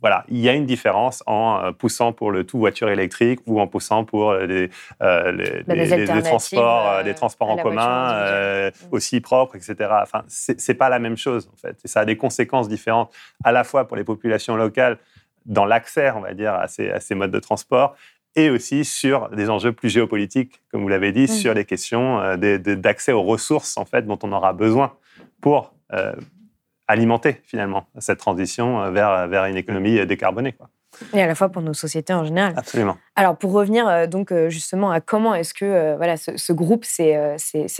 voilà, il y a une différence en poussant pour le tout voiture électrique ou en poussant pour les, euh, les, Bah, les- les transports, euh, les transports en commun euh, aussi propres, etc. Enfin, c'est c'est pas la même chose en fait. Et ça a des conséquences différentes à la fois pour les populations locales dans l'accès, on va dire, à ces, à ces modes de transport et aussi sur des enjeux plus géopolitiques, comme vous l'avez dit, Mm. sur les questions euh, d'accès aux ressources en fait dont on aura besoin pour euh, alimenter finalement cette transition euh, vers, vers une économie décarbonée. Quoi. Et à la fois pour nos sociétés en général. Absolument. Alors pour revenir euh, donc euh, justement à comment est-ce que euh, voilà ce, ce groupe s'est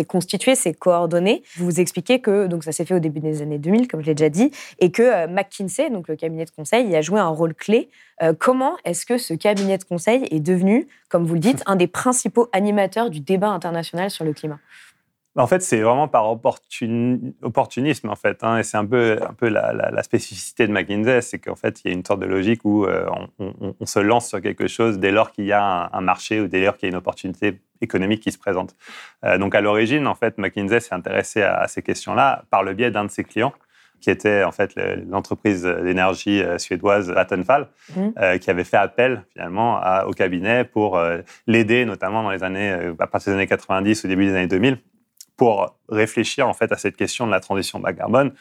constitué, s'est coordonné, vous vous expliquez que donc ça s'est fait au début des années 2000 comme je l'ai déjà dit et que McKinsey donc le cabinet de conseil y a joué un rôle clé. Euh, comment est-ce que ce cabinet de conseil est devenu, comme vous le dites, un des principaux animateurs du débat international sur le climat? En fait, c'est vraiment par opportun- opportunisme, en fait. hein, et c'est un peu, un peu la, la- la spécificité de McKinsey, c'est qu'en fait, il y a une sorte de logique où euh, on, on- on se lance sur quelque chose dès lors qu'il y a un, un marché ou dès lors qu'il y a une opportunité économique qui se présente. Euh, donc, à l'origine, en fait, McKinsey s'est intéressé à, à ces questions-là par le biais d'un de ses clients qui était en fait le- l'entreprise d'énergie euh, suédoise Vattenfall, euh, qui avait fait appel finalement à- au cabinet pour euh, l'aider, notamment dans les années, à partir des années 90 au début des années 2000, pour réfléchir en fait à cette question de la transition bas carbone,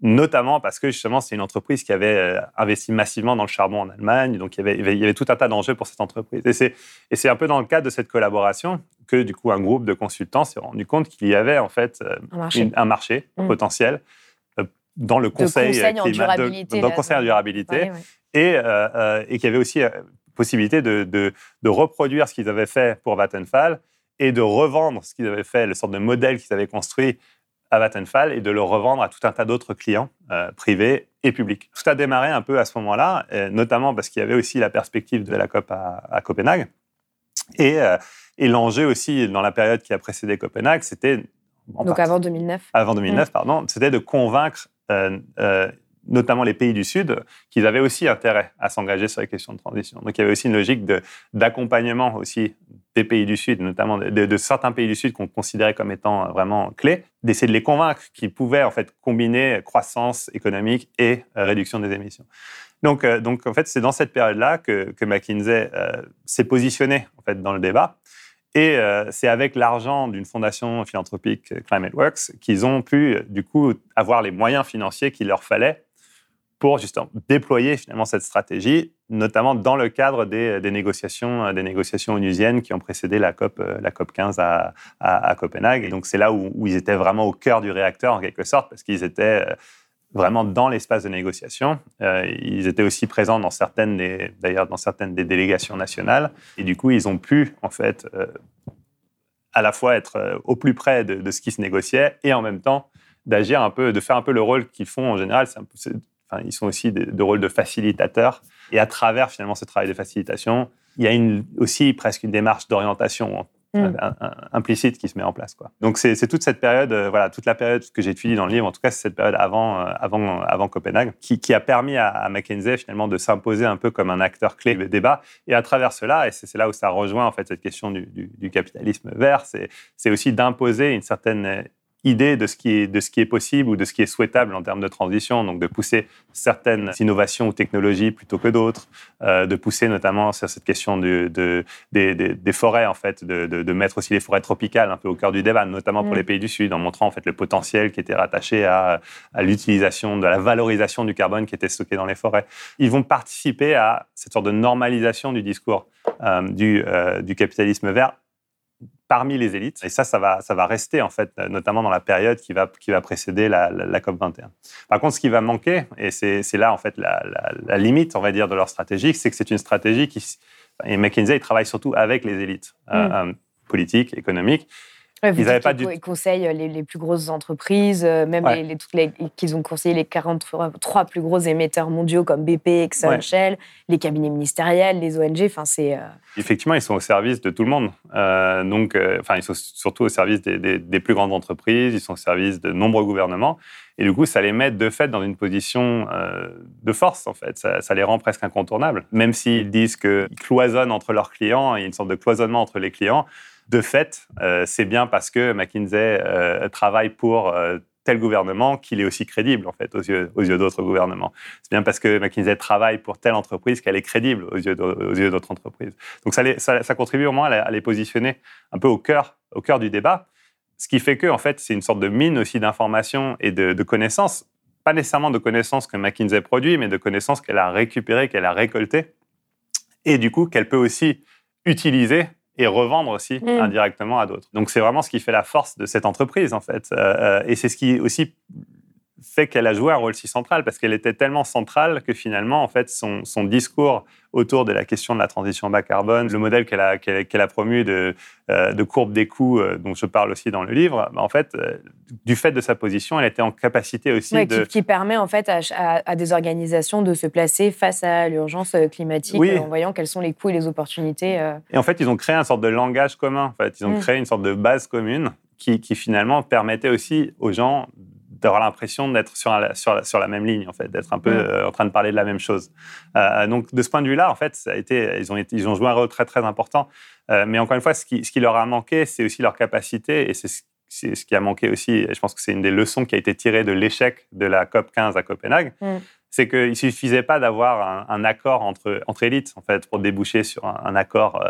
notamment parce que justement c'est une entreprise qui avait euh, investi massivement dans le charbon en Allemagne, donc il y avait, il y tout un tas d'enjeux pour cette entreprise. Et c'est, un peu dans le cadre de cette collaboration que du coup un groupe de consultants s'est rendu compte qu'il y avait en fait euh, Un marché. une- un marché potentiel euh, dans le conseil, conseil en climat- de- durabilité, dans là, le conseil en dont- durabilité, Ouais, ouais. et, euh, euh, et qu'il y avait aussi euh, possibilité de, de- de reproduire ce qu'ils avaient fait pour Vattenfall et de revendre ce qu'ils avaient fait, le sorte de modèle qu'ils avaient construit à Vattenfall et de le revendre à tout un tas d'autres clients euh, privés et publics. Tout a démarré un peu à ce moment-là, euh, notamment parce qu'il y avait aussi la perspective de la COP à, à Copenhague. Et, euh, et l'enjeu aussi dans la période qui a précédé Copenhague, c'était Donc partie- avant 2009. avant 2009, pardon, c'était de convaincre euh, notamment les pays du Sud qu'ils avaient aussi intérêt à s'engager sur les questions de transition. Donc il y avait aussi une logique d'accompagnement aussi des pays du Sud, notamment de, certains pays du Sud qu'on considérait comme étant vraiment clés, d'essayer de les convaincre qu'ils pouvaient en fait combiner croissance économique et euh, réduction des émissions. Donc, euh, donc en fait, c'est dans cette période-là que, McKinsey euh, s'est positionné en fait dans le débat. Et c'est avec l'argent d'une fondation philanthropique euh, ClimateWorks qu'ils ont pu, du coup, avoir les moyens financiers qu'il leur fallait pour justement déployer finalement cette stratégie, notamment dans le cadre des, négociations, euh, des négociations onusiennes qui ont précédé la COP, euh, la COP 15 à, Copenhague. Donc c'est là où, ils étaient vraiment au cœur du réacteur en quelque sorte, parce qu'ils étaient euh, vraiment dans l'espace de négociation. Ils étaient aussi présents dans certaines des, d'ailleurs dans certaines des délégations nationales. Et du coup, ils ont pu en fait à la fois être au plus près de, ce qui se négociait et en même temps d'agir un peu, de faire un peu le rôle qu'ils font en général. Enfin, ils sont aussi de, de rôle de facilitateurs. Et à travers finalement ce travail de facilitation, il y a une, aussi presque une démarche d'orientation Mm. implicite qui se met en place. Quoi. Donc c'est toute cette période, euh, voilà, toute la période que j'étudie dans le livre, en tout cas c'est cette période avant, euh, avant, avant Copenhague, qui, qui a permis à, à McKinsey finalement de s'imposer un peu comme un acteur clé du débat. Et à travers cela, et c'est là où ça rejoint en fait cette question du, du- du capitalisme vert, c'est aussi d'imposer une certaine idée de ce, qui est, de ce qui est possible ou de ce qui est souhaitable en termes de transition, donc de pousser certaines innovations ou technologies plutôt que d'autres, euh, de pousser notamment sur cette question de, de- des, des- des forêts, en fait, de, de- de mettre aussi les forêts tropicales un peu au cœur du débat, notamment pour Mm. les pays du Sud, en montrant en fait le potentiel qui était rattaché à, à l'utilisation, de la valorisation du carbone qui était stocké dans les forêts. Ils vont participer à cette sorte de normalisation du discours euh, du, euh, du capitalisme vert parmi les élites. Et ça, ça va, ça va rester, en fait, notamment dans la période qui va, qui va précéder la, la- la COP21. Par contre, ce qui va manquer, et c'est c'est là, en fait, la, la- limite, on va dire, de leur stratégie, c'est que c'est une stratégie qui... Et McKinsey, il travaille surtout avec les élites euh, euh, politiques, économiques. Ouais, vous Ils avaient dites pas du- ils conseillent les, les plus grosses entreprises, euh, même Ouais. les, les- toutes les- qu'ils ont conseillé les 43 plus gros émetteurs mondiaux comme BP, Exxon, Ouais. Shell, les cabinets ministériels, les ONG. Enfin, c'est euh, Effectivement, ils sont au service de tout le monde. Euh, donc, euh, ils sont surtout au service des, des- des plus grandes entreprises, ils sont au service de nombreux gouvernements. Et du coup, ça les met de fait dans une position euh, de force, en fait. Ça, ça les rend presque incontournables. Même s'ils disent qu'ils cloisonnent entre leurs clients, il y a une sorte de cloisonnement entre les clients. De fait, euh, c'est bien parce que McKinsey euh, travaille pour euh, tel gouvernement qu'il est aussi crédible, en fait, aux yeux, aux yeux d'autres gouvernements. C'est bien parce que McKinsey travaille pour telle entreprise qu'elle est crédible aux yeux, aux yeux d'autres entreprises. Donc ça, les- ça, ça contribue au moins à, les- à les positionner un peu au cœur, au cœur du débat, ce qui fait que en fait c'est une sorte de mine aussi d'informations et de, de connaissances, pas nécessairement de connaissances que McKinsey produit, mais de connaissances qu'elle a récupérées, qu'elle a récoltées, et du coup qu'elle peut aussi utiliser et revendre aussi Mm. indirectement à d'autres. Donc c'est vraiment ce qui fait la force de cette entreprise en fait, Euh, euh, et c'est ce qui aussi fait qu'elle a joué un rôle si central parce qu'elle était tellement centrale que finalement, en fait, son, son, discours autour de la question de la transition bas carbone, le modèle qu'elle a, a promu de, euh, de, courbe des coûts, euh, dont je parle aussi dans le livre, bah, en fait, euh, du fait de sa position, elle était en capacité aussi de... Qui, qui, permet en fait à, à, des organisations de se placer face à l'urgence climatique en voyant quels sont les coûts et les opportunités. Et en fait, ils ont créé un sorte de langage commun. En fait, ils ont mm. créé une sorte de base commune qui, qui, finalement permettait aussi aux gens d'avoir l'impression d'être sur, sur, sur, la même ligne, en fait, d'être un peu euh, en train de parler de la même chose. Euh, donc, de ce point de vue-là, en fait, ça a été, ils, ont ils ont joué un rôle très, très important. Euh, mais encore une fois, ce qui, ce qui leur a manqué, c'est aussi leur capacité, et c'est ce, ce, qui a manqué aussi, et je pense que c'est une des leçons qui a été tirée de l'échec de la COP 15 à Copenhague, mm. c'est qu'il ne suffisait pas d'avoir un, accord entre, entre élites, en fait, pour déboucher sur un, accord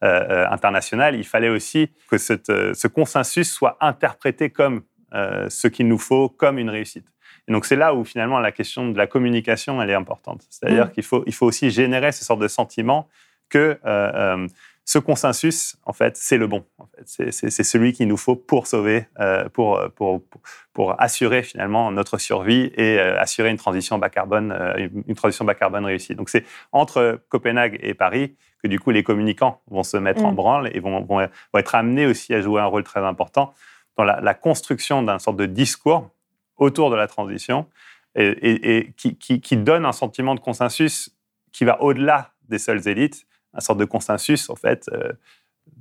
international. Il fallait aussi que cette, ce consensus soit interprété comme euh, ce qu'il nous faut comme une réussite. Et donc c'est là où finalement la question de la communication elle est importante. C'est-à-dire mm. qu'il faut, il faut aussi générer ce sorte de sentiment que euh, euh, ce consensus, en fait, c'est le bon. En fait. C'est celui qu'il nous faut pour sauver, pour, pour, pour, assurer finalement notre survie et assurer une transition bas carbone, une transition bas carbone réussie. Donc c'est entre Copenhague et Paris que du coup les communicants vont se mettre en mm. branle et vont, vont, vont, être amenés aussi à jouer un rôle très important dans la, construction d'un sorte de discours autour de la transition et, qui, donne un sentiment de consensus qui va au-delà des seules élites, un sorte de consensus en fait euh,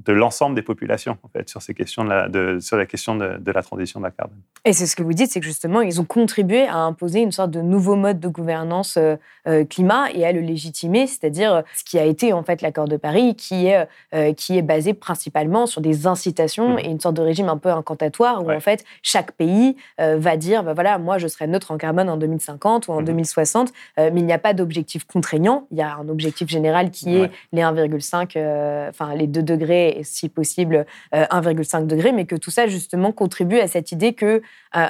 de l'ensemble des populations en fait sur ces questions de la, de, sur la question de, de, la transition bas carbone. Et c'est ce que vous dites, c'est que justement ils ont contribué à imposer une sorte de nouveau mode de gouvernance euh, euh, climat et à le légitimer, c'est-à-dire euh, ce qui a été en fait l'accord de Paris, qui est qui est basé principalement sur des incitations mmh. et une sorte de régime un peu incantatoire où en fait chaque pays va dire bah voilà moi je serai neutre en carbone en 2050 ou en 2060, mmh. mais il n'y a pas d'objectif contraignant, il y a un objectif général qui est les 1,5, enfin les 2 degrés et si possible 1,5 euh, degré, mais que tout ça justement contribue à cette idée que, euh,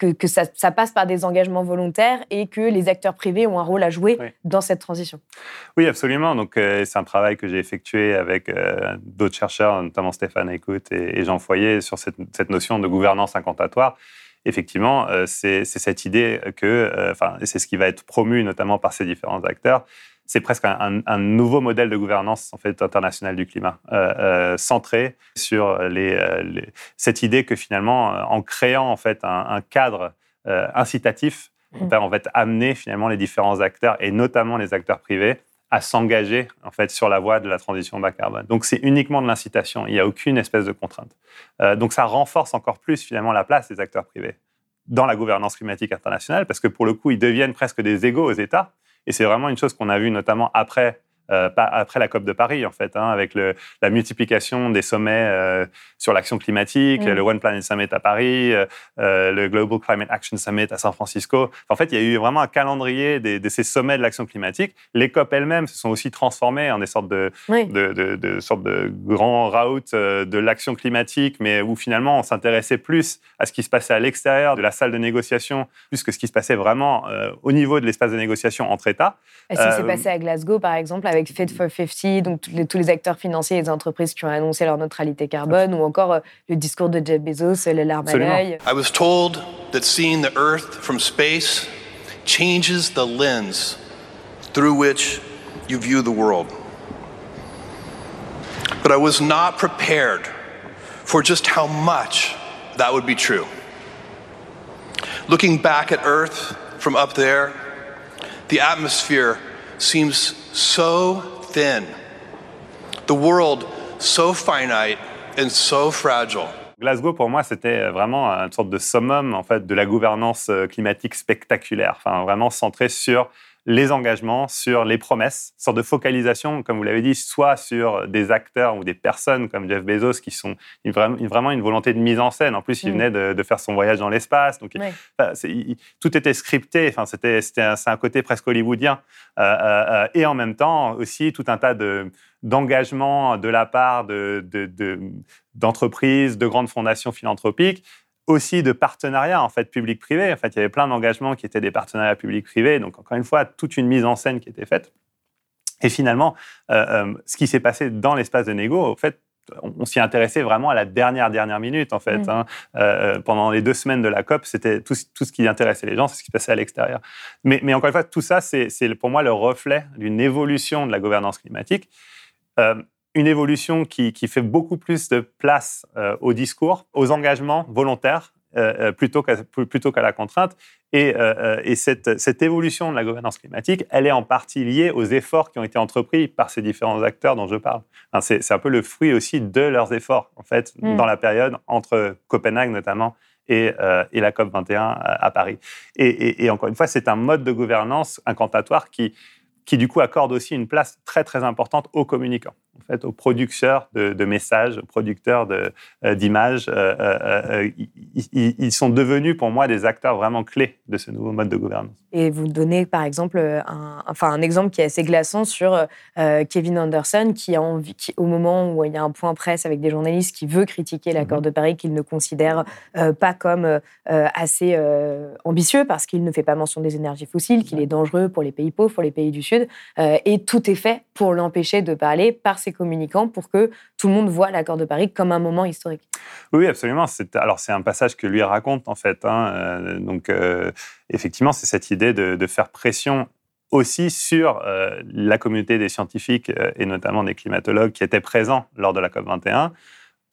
que, que ça, passe par des engagements volontaires et que les acteurs privés ont un rôle à jouer dans cette transition. Oui, absolument. Donc euh, c'est un travail que j'ai effectué avec d'autres chercheurs, notamment Stéphane Écoute et, Jean Foyer, sur cette, cette notion de gouvernance incantatoire effectivement, c'est cette idée que, enfin, c'est ce qui va être promu notamment par ces différents acteurs, c'est presque un, nouveau modèle de gouvernance en fait internationale du climat, euh, euh, centré sur euh, les, cette idée que finalement, en créant en fait un, cadre incitatif, mmh. on va amener finalement les différents acteurs et notamment les acteurs privés à s'engager en fait sur la voie de la transition bas carbone. Donc c'est uniquement de l'incitation, il n'y a aucune espèce de contrainte. donc ça renforce encore plus finalement la place des acteurs privés dans la gouvernance climatique internationale parce que pour le coup ils deviennent presque des égaux aux États et c'est vraiment une chose qu'on a vue notamment après euh, après la COP de Paris, en fait, hein, avec le, la multiplication des sommets euh, sur l'action climatique, mm. le One Planet Summit à Paris, euh, le Global Climate Action Summit à San Francisco. En fait, il y a eu vraiment un calendrier des, de ces sommets de l'action climatique. Les COP elles-mêmes se sont aussi transformées en des sortes de, de, de, de, sortes de grands routes de l'action climatique, mais où finalement on s'intéressait plus à ce qui se passait à l'extérieur de la salle de négociation, plus que ce qui se passait vraiment au niveau de l'espace de négociation entre États. Est-ce qui s'est passé à Glasgow, par exemple, avec Fit for 50, donc tous les, acteurs financiers et les entreprises qui ont annoncé leur neutralité carbone, ou encore euh, le discours de Jeff Bezos, les larmes à l'œil. I was told that seeing the Earth from space changes the lens through which you view the world. But I was not prepared for just how much that would be true. Looking back at Earth from up there, the atmosphere seems so thin, the world so finite and so fragile. Glasgow, pour moi, c'était vraiment une sorte de summum en fait de la gouvernance euh, climatique spectaculaire, enfin vraiment centré sur les engagements, sur les promesses, sorte de focalisation, comme vous l'avez dit, soit sur des acteurs ou des personnes comme Jeff Bezos qui sont vraiment une volonté de mise en scène. En plus, il mm. venait de, faire son voyage dans l'espace, donc tout était scripté. Enfin, c'était c'est un côté presque hollywoodien, euh, euh, euh, et en même temps aussi tout un tas de d'engagements de la part d'entreprises, de, de grandes fondations philanthropiques aussi de partenariats en fait public-privé. En fait, il y avait plein d'engagements qui étaient des partenariats public-privé. Donc encore une fois, toute une mise en scène qui était faite. Et finalement, euh, euh, ce qui s'est passé dans l'espace de négo, en fait, on, s'y intéressait vraiment à la dernière dernière minute en fait. Hein. Euh, pendant les deux semaines de la COP, c'était tout, tout ce qui intéressait les gens, c'est ce qui se passait à l'extérieur. Mais, mais encore une fois, tout ça, c'est c'est pour moi le reflet d'une évolution de la gouvernance climatique. Euh, une évolution qui, qui fait beaucoup plus de place euh, au discours, aux engagements volontaires, euh, euh, plutôt qu'à plutôt qu'à la contrainte. Et, euh, euh, et cette, cette évolution de la gouvernance climatique, elle est en partie liée aux efforts qui ont été entrepris par ces différents acteurs dont je parle. Enfin, c'est un peu le fruit aussi de leurs efforts, en fait, Mm. dans la période entre Copenhague notamment et, euh, et la COP 21 à, à Paris. Et, et- et encore une fois, c'est un mode de gouvernance incantatoire qui, qui du coup accorde aussi une place très très importante aux communicants, en fait, aux producteurs de, de messages, aux producteurs euh, d'images. Euh, euh, ils, sont devenus pour moi des acteurs vraiment clés de ce nouveau mode de gouvernance. Et vous donnez par exemple un, enfin, un exemple qui est assez glaçant sur euh, Kevin Anderson qui a envie, qui, au moment où il y a un point presse avec des journalistes qui veut critiquer l'accord de Paris qu'il ne considère euh, pas comme assez ambitieux parce qu'il ne fait pas mention des énergies fossiles, qu'il est dangereux pour les pays pauvres, pour les pays du Sud. Et tout est fait pour l'empêcher de parler par ses communicants pour que tout le monde voit l'accord de Paris comme un moment historique. Oui, absolument. C'est, alors, c'est un passage que lui raconte, en fait. hein. Euh, donc, euh, effectivement, c'est cette idée de, faire pression aussi sur euh, la communauté des scientifiques et notamment des climatologues qui étaient présents lors de la COP21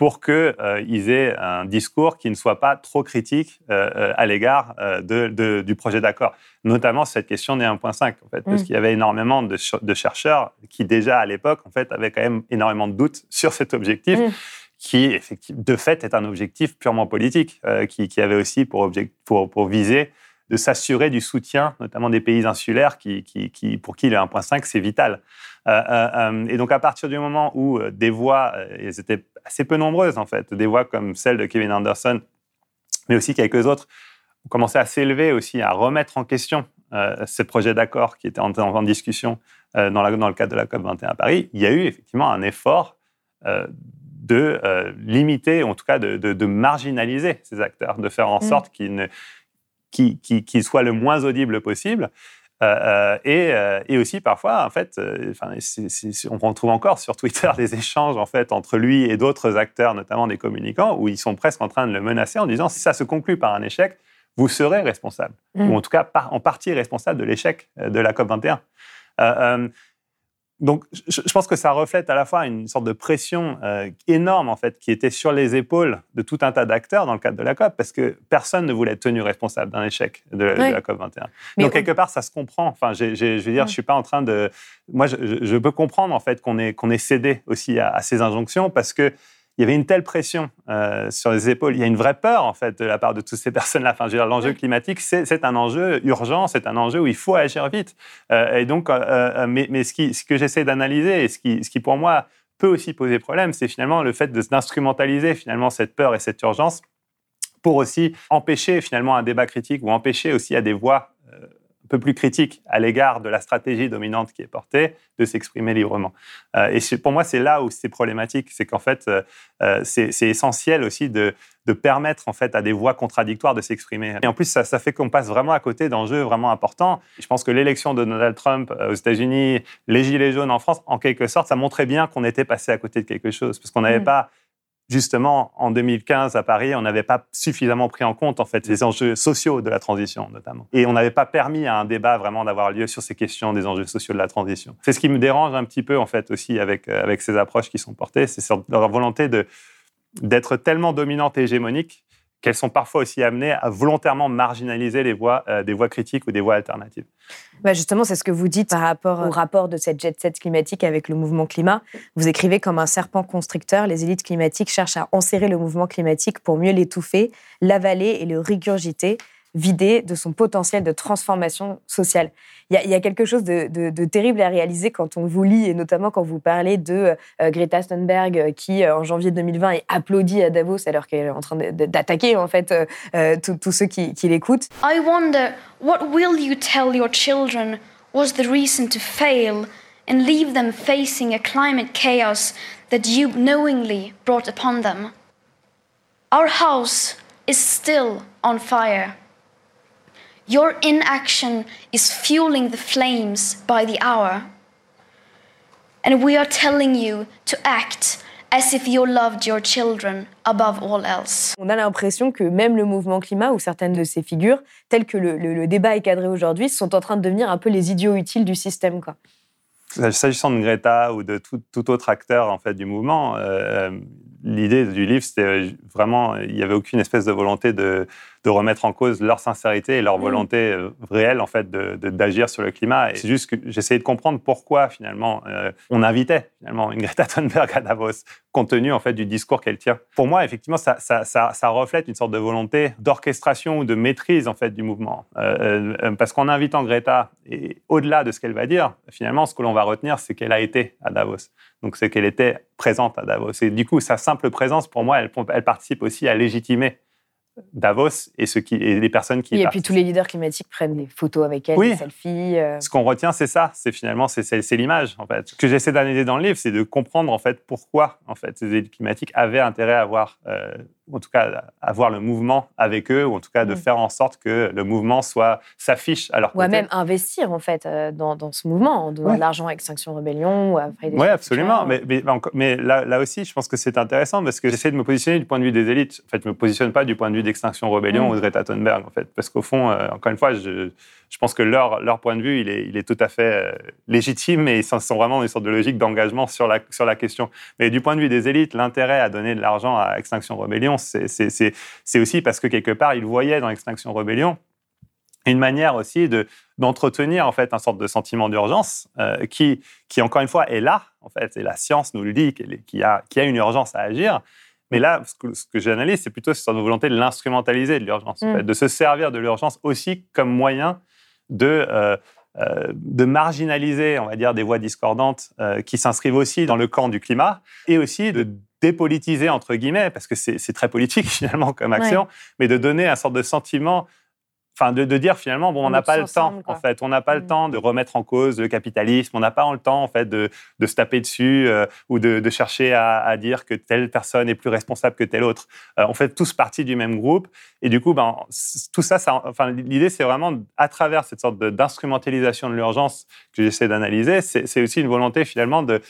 pour qu'ils aient un discours qui ne soit pas trop critique euh, euh, à l'égard euh, de, de- du projet d'accord, notamment cette question des 1.5, en fait, parce Mm. qu'il y avait énormément de, ch- de chercheurs qui déjà à l'époque, en fait, avaient quand même énormément de doutes sur cet objectif Mm. qui, effectivement, de fait, est un objectif purement politique, euh, qui, qui avait aussi pour, object- pour, pour viser de s'assurer du soutien, notamment des pays insulaires, qui, qui, qui- pour qui le 1.5, c'est vital. Euh, euh, euh, et donc, à partir du moment où euh, des voix, euh, elles étaient assez peu nombreuses, en fait, des voix comme celle de Kevin Anderson, mais aussi quelques autres, ont commencé à s'élever aussi, à remettre en question euh, ce projet d'accord qui était en, discussion euh, dans, la- dans le cadre de la COP21 à Paris. Il y a eu effectivement un effort euh, de euh, limiter, en tout cas de, de- de marginaliser ces acteurs, de faire en Mm. sorte qu'ils ne- le moins audibles possible. Euh, euh, et, euh, et aussi parfois, en fait, euh, on retrouve encore sur Twitter des échanges en fait entre lui et d'autres acteurs, notamment des communicants, où ils sont presque en train de le menacer en disant si ça se conclut par un échec, vous serez responsable, Mm. ou en tout cas par- en partie responsable de l'échec de la COP 21. Donc, je, je pense que ça reflète à la fois une sorte de pression euh, énorme en fait qui était sur les épaules de tout un tas d'acteurs dans le cadre de la COP, parce que personne ne voulait être tenu responsable d'un échec de, la COP 21. Mais Donc on- quelque part, ça se comprend. Enfin, j'ai- je veux dire, je suis pas en train de. Moi, je, je- je peux comprendre en fait qu'on ait qu'on ait cédé aussi à, à ces injonctions parce que il y avait une telle pression euh, sur les épaules. Il y a une vraie peur en fait de la part de toutes ces personnes-là. Enfin, l'enjeu climatique, c'est un enjeu urgent, c'est un enjeu où il faut agir vite. Euh, et donc, euh, mais, mais ce, qui, ce que j'essaie d'analyser et ce qui, ce qui pour moi peut aussi poser problème, c'est finalement le fait d'instrumentaliser finalement cette peur et cette urgence pour aussi empêcher finalement un débat critique ou empêcher aussi à des voix peu plus critiques à l'égard de la stratégie dominante qui est portée de s'exprimer librement. Euh, et pour moi, c'est là où c'est problématique, c'est qu'en fait, euh, euh, c'est essentiel aussi de, de permettre en fait à des voix contradictoires de s'exprimer. Et en plus, ça, ça fait qu'on passe vraiment à côté d'enjeux vraiment importants. Je pense que l'élection de Donald Trump aux États-Unis, les gilets jaunes en France, en quelque sorte, ça montrait bien qu'on était passé à côté de quelque chose, parce qu'on n'avait Mm. pas justement, en 2015 à Paris, on n'avait pas suffisamment pris en compte en fait les enjeux sociaux de la transition, notamment. Et on n'avait pas permis à un débat vraiment d'avoir lieu sur ces questions des enjeux sociaux de la transition. C'est ce qui me dérange un petit peu en fait aussi avec euh, avec ces approches qui sont portées, c'est leur volonté de d'être tellement dominante et hégémonique qu'elles sont parfois aussi amenées à volontairement marginaliser les voix, euh, des voix critiques ou des voix alternatives. Bah justement, c'est ce que vous dites par rapport au rapport de cette jet set climatique avec le mouvement climat. Vous écrivez comme un serpent constricteur, les élites climatiques cherchent à enserrer le mouvement climatique pour mieux l'étouffer, l'avaler et le régurgiter, vider de son potentiel de transformation sociale. Il y a, il y a quelque chose de, de- de terrible à réaliser quand on vous lit, et notamment quand vous parlez de euh, Greta Thunberg, euh, qui euh, en janvier 2020 est applaudie à Davos alors qu'elle est en train d'attaquer en fait euh, euh, tous ceux qui, qui l'écoutent. I wonder what will you tell your children was the reason to fail and leave them facing a climate chaos that you knowingly brought upon them? Our house is still on fire. Your inaction is fueling the flames by the hour. And we are telling you to act as if you loved your children above all else. On a l'impression que même le mouvement climat ou certaines de ces figures, telles que le, le- le débat est cadré aujourd'hui, sont en train de devenir un peu les idiots utiles du système. Quoi. S'agissant de Greta ou de tout, tout autre acteur en fait du mouvement, euh, l'idée du livre, c'était euh, vraiment, il n'y avait aucune espèce de volonté de, de remettre en cause leur sincérité et leur Mm. volonté euh, réelle en fait d'agir sur le climat. C'est juste que j'essayais de comprendre pourquoi finalement euh, on invitait finalement une Greta Thunberg à Davos, compte tenu en fait du discours qu'elle tient. Pour moi, effectivement, ça, ça, ça, ça reflète une sorte de volonté d'orchestration ou de maîtrise en fait du mouvement, Euh, euh, parce qu'en invitant Greta et au-delà de ce qu'elle va dire, finalement, ce que l'on va retenir, c'est qu'elle a été à Davos. Donc, c'est qu'elle était présente à Davos. Et du coup, sa simple présence, pour moi, elle, elle participe aussi à légitimer Davos et, ceux qui, et les personnes qui Et puis tous les leaders climatiques prennent des photos avec elle, Oui. des selfies. euh. Ce qu'on retient, c'est ça. C'est finalement, c'est l'image, en fait. Ce que j'essaie d'analyser dans le livre, c'est de comprendre, en fait, pourquoi, en fait, ces élites climatiques avaient intérêt à avoir, euh, en tout cas, avoir le mouvement avec eux, ou en tout cas, de faire en sorte que le mouvement soit s'affiche à leur Ou côté. même investir en fait euh, dans, dans ce mouvement, en donnant Ouais. de l'argent à Extinction Rebellion ou à Fridays Oui, absolument. Mais, mais, là, là aussi, je pense que c'est intéressant parce que j'essaie de me positionner du point de vue des élites. En fait, je ne me positionne pas du point de vue d'Extinction Rebellion Mm. ou de Greta Thunberg, en fait. Parce qu'au fond, euh, encore une fois, je, je pense que leur, leur point de vue, il est, il est tout à fait euh, légitime et ils sont sont vraiment dans une sorte de logique d'engagement sur la, sur la question. Mais du point de vue des élites, l'intérêt à donner de l'argent à Extinction Rebellion, c'est- aussi parce que quelque part, ils voyaient dans Extinction Rebellion une manière aussi de d'entretenir en fait un sorte de sentiment d'urgence euh, qui qui encore une fois est là en fait et la science nous le dit qu'il a qu'il y a une urgence à agir mais là ce que, ce que j'analyse c'est plutôt cette volonté de l'instrumentaliser de l'urgence en Mm. fait, de se servir de l'urgence aussi comme moyen de euh, de marginaliser, on va dire, des voix discordantes euh, qui s'inscrivent aussi dans le camp du climat, et aussi de dépolitiser, entre guillemets, parce que c'est c'est très politique finalement comme action, mais de donner un sorte de sentiment, enfin de, de dire finalement, bon, on n'a pas le temps, quoi. en fait, on n'a pas le Mm. temps de remettre en cause le capitalisme, on n'a pas le temps, en fait, de, de se taper dessus euh, ou de, de chercher à, à dire que telle personne est plus responsable que telle autre. Euh, on fait tous partie du même groupe, et du coup, ben, tout ça, ça enfin, l'idée, c'est vraiment, à travers cette sorte d'instrumentalisation de l'urgence que j'essaie d'analyser, c'est aussi une volonté finalement de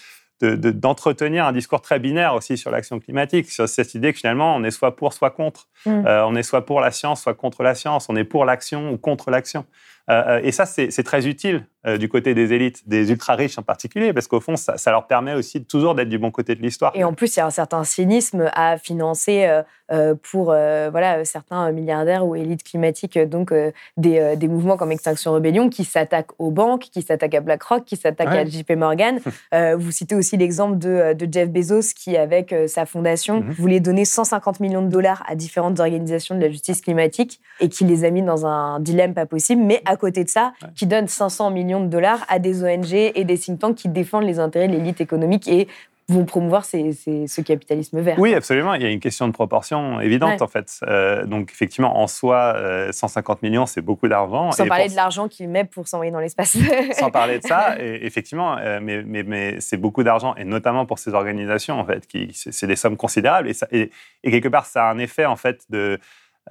de- de- d'entretenir un discours très binaire aussi sur l'action climatique, sur cette idée que finalement on est soit pour, soit contre. Mm. Euh, on est soit pour la science, soit contre la science. On est pour l'action ou contre l'action. Euh, euh, et ça, c'est très utile euh, du côté des élites, des ultra-riches en particulier, parce qu'au fond, ça, ça leur permet aussi toujours d'être du bon côté de l'histoire. Et en plus, il y a un certain cynisme à financer euh, euh, pour euh, voilà, certains milliardaires ou élites climatiques, donc des, des mouvements comme Extinction Rebellion qui s'attaquent aux banques, qui s'attaquent à BlackRock, qui s'attaquent Ouais. à JP Morgan. Vous citez aussi l'exemple de, de Jeff Bezos qui, avec sa fondation, Mhm. voulait donner 150 millions de dollars à différentes organisations de la justice climatique et qui les a mis dans un dilemme pas possible. Mais à côté de ça, qui donne 500 millions de dollars à des ONG et des think tanks qui défendent les intérêts de l'élite économique et vont promouvoir ces- ces- ce capitalisme vert. Oui, absolument. Il y a une question de proportion évidente, Ouais. en fait. Euh, donc, effectivement, en soi, euh, 150 millions, c'est beaucoup d'argent. Sans Et parler pour- de l'argent qu'ils mettent pour s'envoyer dans l'espace. sans parler de ça, et effectivement, euh, mais, mais, mais c'est beaucoup d'argent, et notamment pour ces organisations, en fait, qui c'est c'est des sommes considérables, et, ça, et, et quelque part, ça a un effet, en fait, de...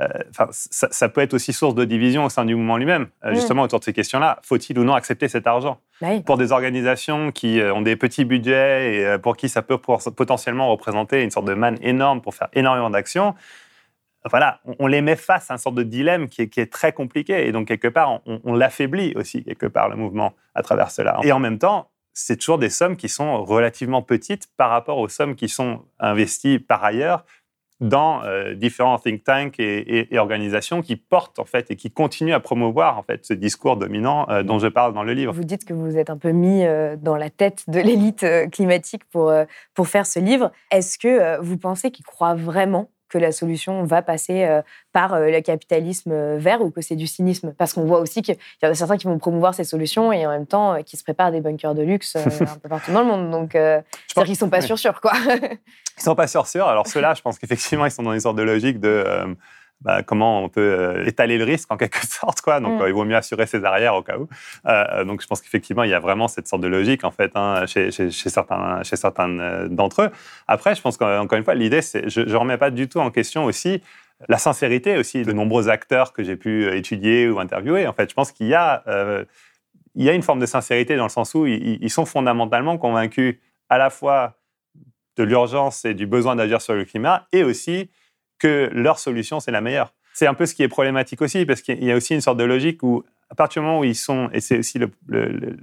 euh, Enfin, ça, ça peut être aussi source de division au sein du mouvement lui-même, euh, Mm. justement autour de ces questions-là. Faut-il ou non accepter cet argent? Bah oui. Pour des organisations qui euh, ont des petits budgets et pour qui ça peut potentiellement représenter une sorte de manne énorme pour faire énormément d'actions, voilà, on, les met face à un sorte de dilemme qui est, qui est très compliqué. Et donc, quelque part, on, on l'affaiblit aussi, quelque part, le mouvement à travers cela. Et en même temps, c'est toujours des sommes qui sont relativement petites par rapport aux sommes qui sont investies par ailleurs dans euh, différents think tanks et, organisations qui portent en fait et qui continuent à promouvoir en fait ce discours dominant euh, dont je parle dans le livre. Vous dites que vous êtes un peu mis euh, dans la tête de l'élite climatique pour, pour faire ce livre. Est-ce que vous pensez qu'ils croient vraiment que la solution va passer euh, par euh, le capitalisme euh, vert ou que c'est du cynisme Parce qu'on voit aussi qu'il y en a certains qui vont promouvoir ces solutions et en même temps euh, qui se préparent des bunkers de luxe un peu partout dans le monde. Donc, euh, c'est-à-dire qu'ils sont pas sûrs sûrs, quoi. Ils sont pas sûrs sûrs. Alors ceux-là, je pense qu'effectivement, ils sont dans une sorte de logique de bah, comment on peut euh, étaler le risque en quelque sorte, quoi. Donc Mm. euh, il vaut mieux assurer ses arrières au cas où. Euh, donc je pense qu'effectivement, il y a vraiment cette sorte de logique en fait hein, chez, chez- chez certains, chez certains d'entre eux. Après, je pense qu'encore une fois, l'idée, c'est, je, je remets pas du tout en question aussi la sincérité aussi de nombreux acteurs que j'ai pu étudier ou interviewer. En fait, je pense qu'il y a il y a une forme de sincérité dans le sens où ils, ils sont fondamentalement convaincus à la fois de l'urgence et du besoin d'agir sur le climat, et aussi que leur solution, c'est la meilleure. C'est un peu ce qui est problématique aussi, parce qu'il y a aussi une sorte de logique où, à partir du moment où ils sont, et c'est aussi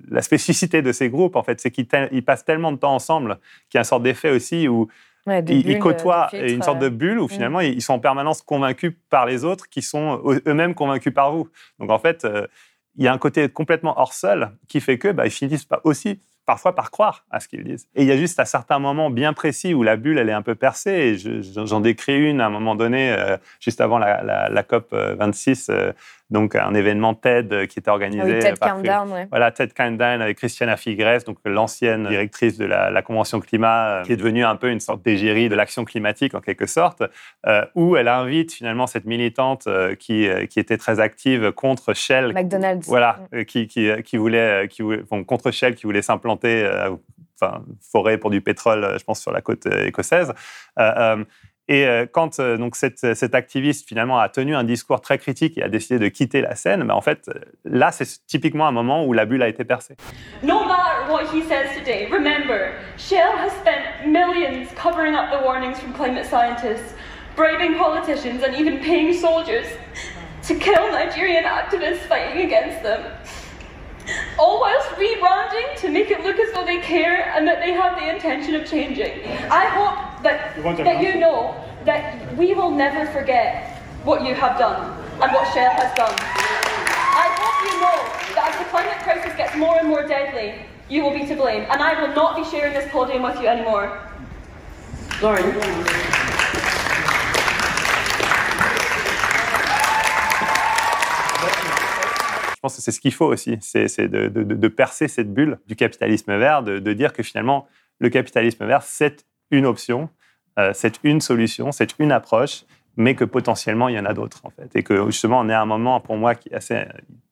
la spécificité de ces groupes, en fait, c'est qu'ils passent tellement de temps ensemble qu'il y a une sorte d'effet aussi où ils, côtoient une sorte de bulle où mm. finalement ils sont en permanence convaincus par les autres qui sont eux-mêmes convaincus par vous. Donc en fait, euh, il y a un côté complètement hors sol qui fait que bah, ils finissent pas aussi parfois par croire à ce qu'ils disent. Et il y a juste à certains moments bien précis où la bulle, elle est un peu percée. J'en décris une à un moment donné, euh, juste avant la, COP 26, donc un événement TED euh, qui était organisé oui, TED Countdown, ouais. voilà TED Countdown avec Christiana Figueres, donc l'ancienne directrice de la, convention climat, euh, qui est devenue un peu une sorte d'égérie de l'action climatique en quelque sorte, euh, où elle invite finalement cette militante qui, qui était très active contre Shell, McDonald's, voilà, qui, qui, qui, voulait, qui voulait bon, contre Shell qui voulait s'implanter enfin, forêt pour du pétrole, je pense, sur la côte écossaise. Et euh, quand euh, donc cette, cet activiste finalement a tenu un discours très critique et a décidé de quitter la scène, ben, en fait, là, c'est typiquement un moment où la bulle a été percée. No matter what he says today, remember, Shell has spent millions covering up the warnings from climate scientists, bribing politicians and even paying soldiers to kill Nigerian activists fighting against them. all whilst rebranding to make it look as though they care and that they have the intention of changing. I hope that, that you know that we will never forget what you have done and what Shell has done. I hope you know that as the climate crisis gets more and more deadly, you will be to blame. And I will not be sharing this podium with you anymore. Lauren. Je pense que c'est ce qu'il faut aussi, c'est de, percer cette bulle du capitalisme vert, de, dire que finalement, le capitalisme vert, c'est une option, euh, c'est une solution, c'est une approche, mais que potentiellement, il y en a d'autres, en fait. Et que justement, on est à un moment, pour moi, qui est assez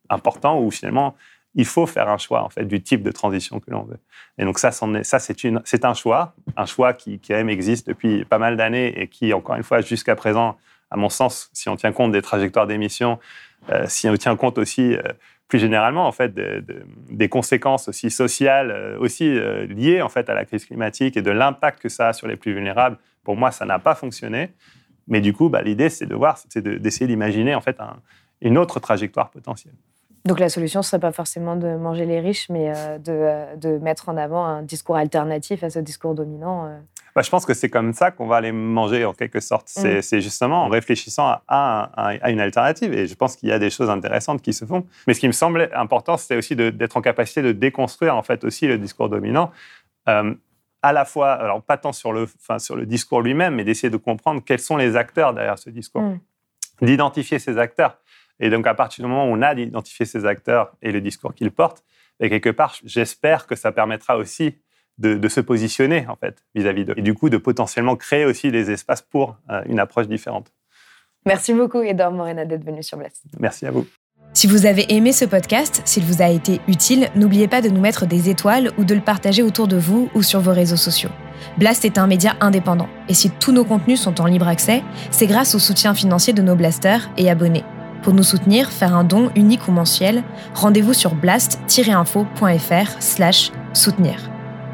important, où finalement, il faut faire un choix, en fait, du type de transition que l'on veut. Et donc ça, c'est un choix, un choix qui, qui même existe depuis pas mal d'années et qui, encore une fois, jusqu'à présent, à mon sens, si on tient compte des trajectoires d'émissions, si on tient compte aussi euh, plus généralement en fait des conséquences aussi sociales euh, aussi liées en fait à la crise climatique et de l'impact que ça a sur les plus vulnérables. Pour moi, ça n'a pas fonctionné. Mais du coup, bah, l'idée, c'est de voir, c'est d'essayer d'imaginer en fait une autre trajectoire potentielle. Donc la solution ne serait pas forcément de manger les riches, mais de, mettre en avant un discours alternatif à ce discours dominant. Bah, je pense que c'est comme ça qu'on va les manger en quelque sorte. C'est mm. justement en réfléchissant à, une alternative. Et je pense qu'il y a des choses intéressantes qui se font. Mais ce qui me semblait important, c'était aussi d'être en capacité de déconstruire en fait aussi le discours dominant. Euh, à la fois, alors pas tant sur le, enfin, sur le discours lui-même, mais d'essayer de comprendre quels sont les acteurs derrière ce discours, mm. d'identifier ces acteurs. Et donc, à partir du moment où on a identifié ces acteurs et le discours qu'ils portent, et quelque part, j'espère que ça permettra aussi de, se positionner en fait vis-à-vis d'eux et du coup de potentiellement créer aussi des espaces pour euh, une approche différente. Merci beaucoup Edouard Morena d'être venu sur Blast. Merci à vous. Si vous avez aimé ce podcast, s'il vous a été utile, n'oubliez pas de nous mettre des étoiles ou de le partager autour de vous ou sur vos réseaux sociaux. Blast est un média indépendant et si tous nos contenus sont en libre accès, c'est grâce au soutien financier de nos blasters et abonnés. Pour nous soutenir, faire un don unique ou mensuel, rendez-vous sur blast-info.fr/soutenir.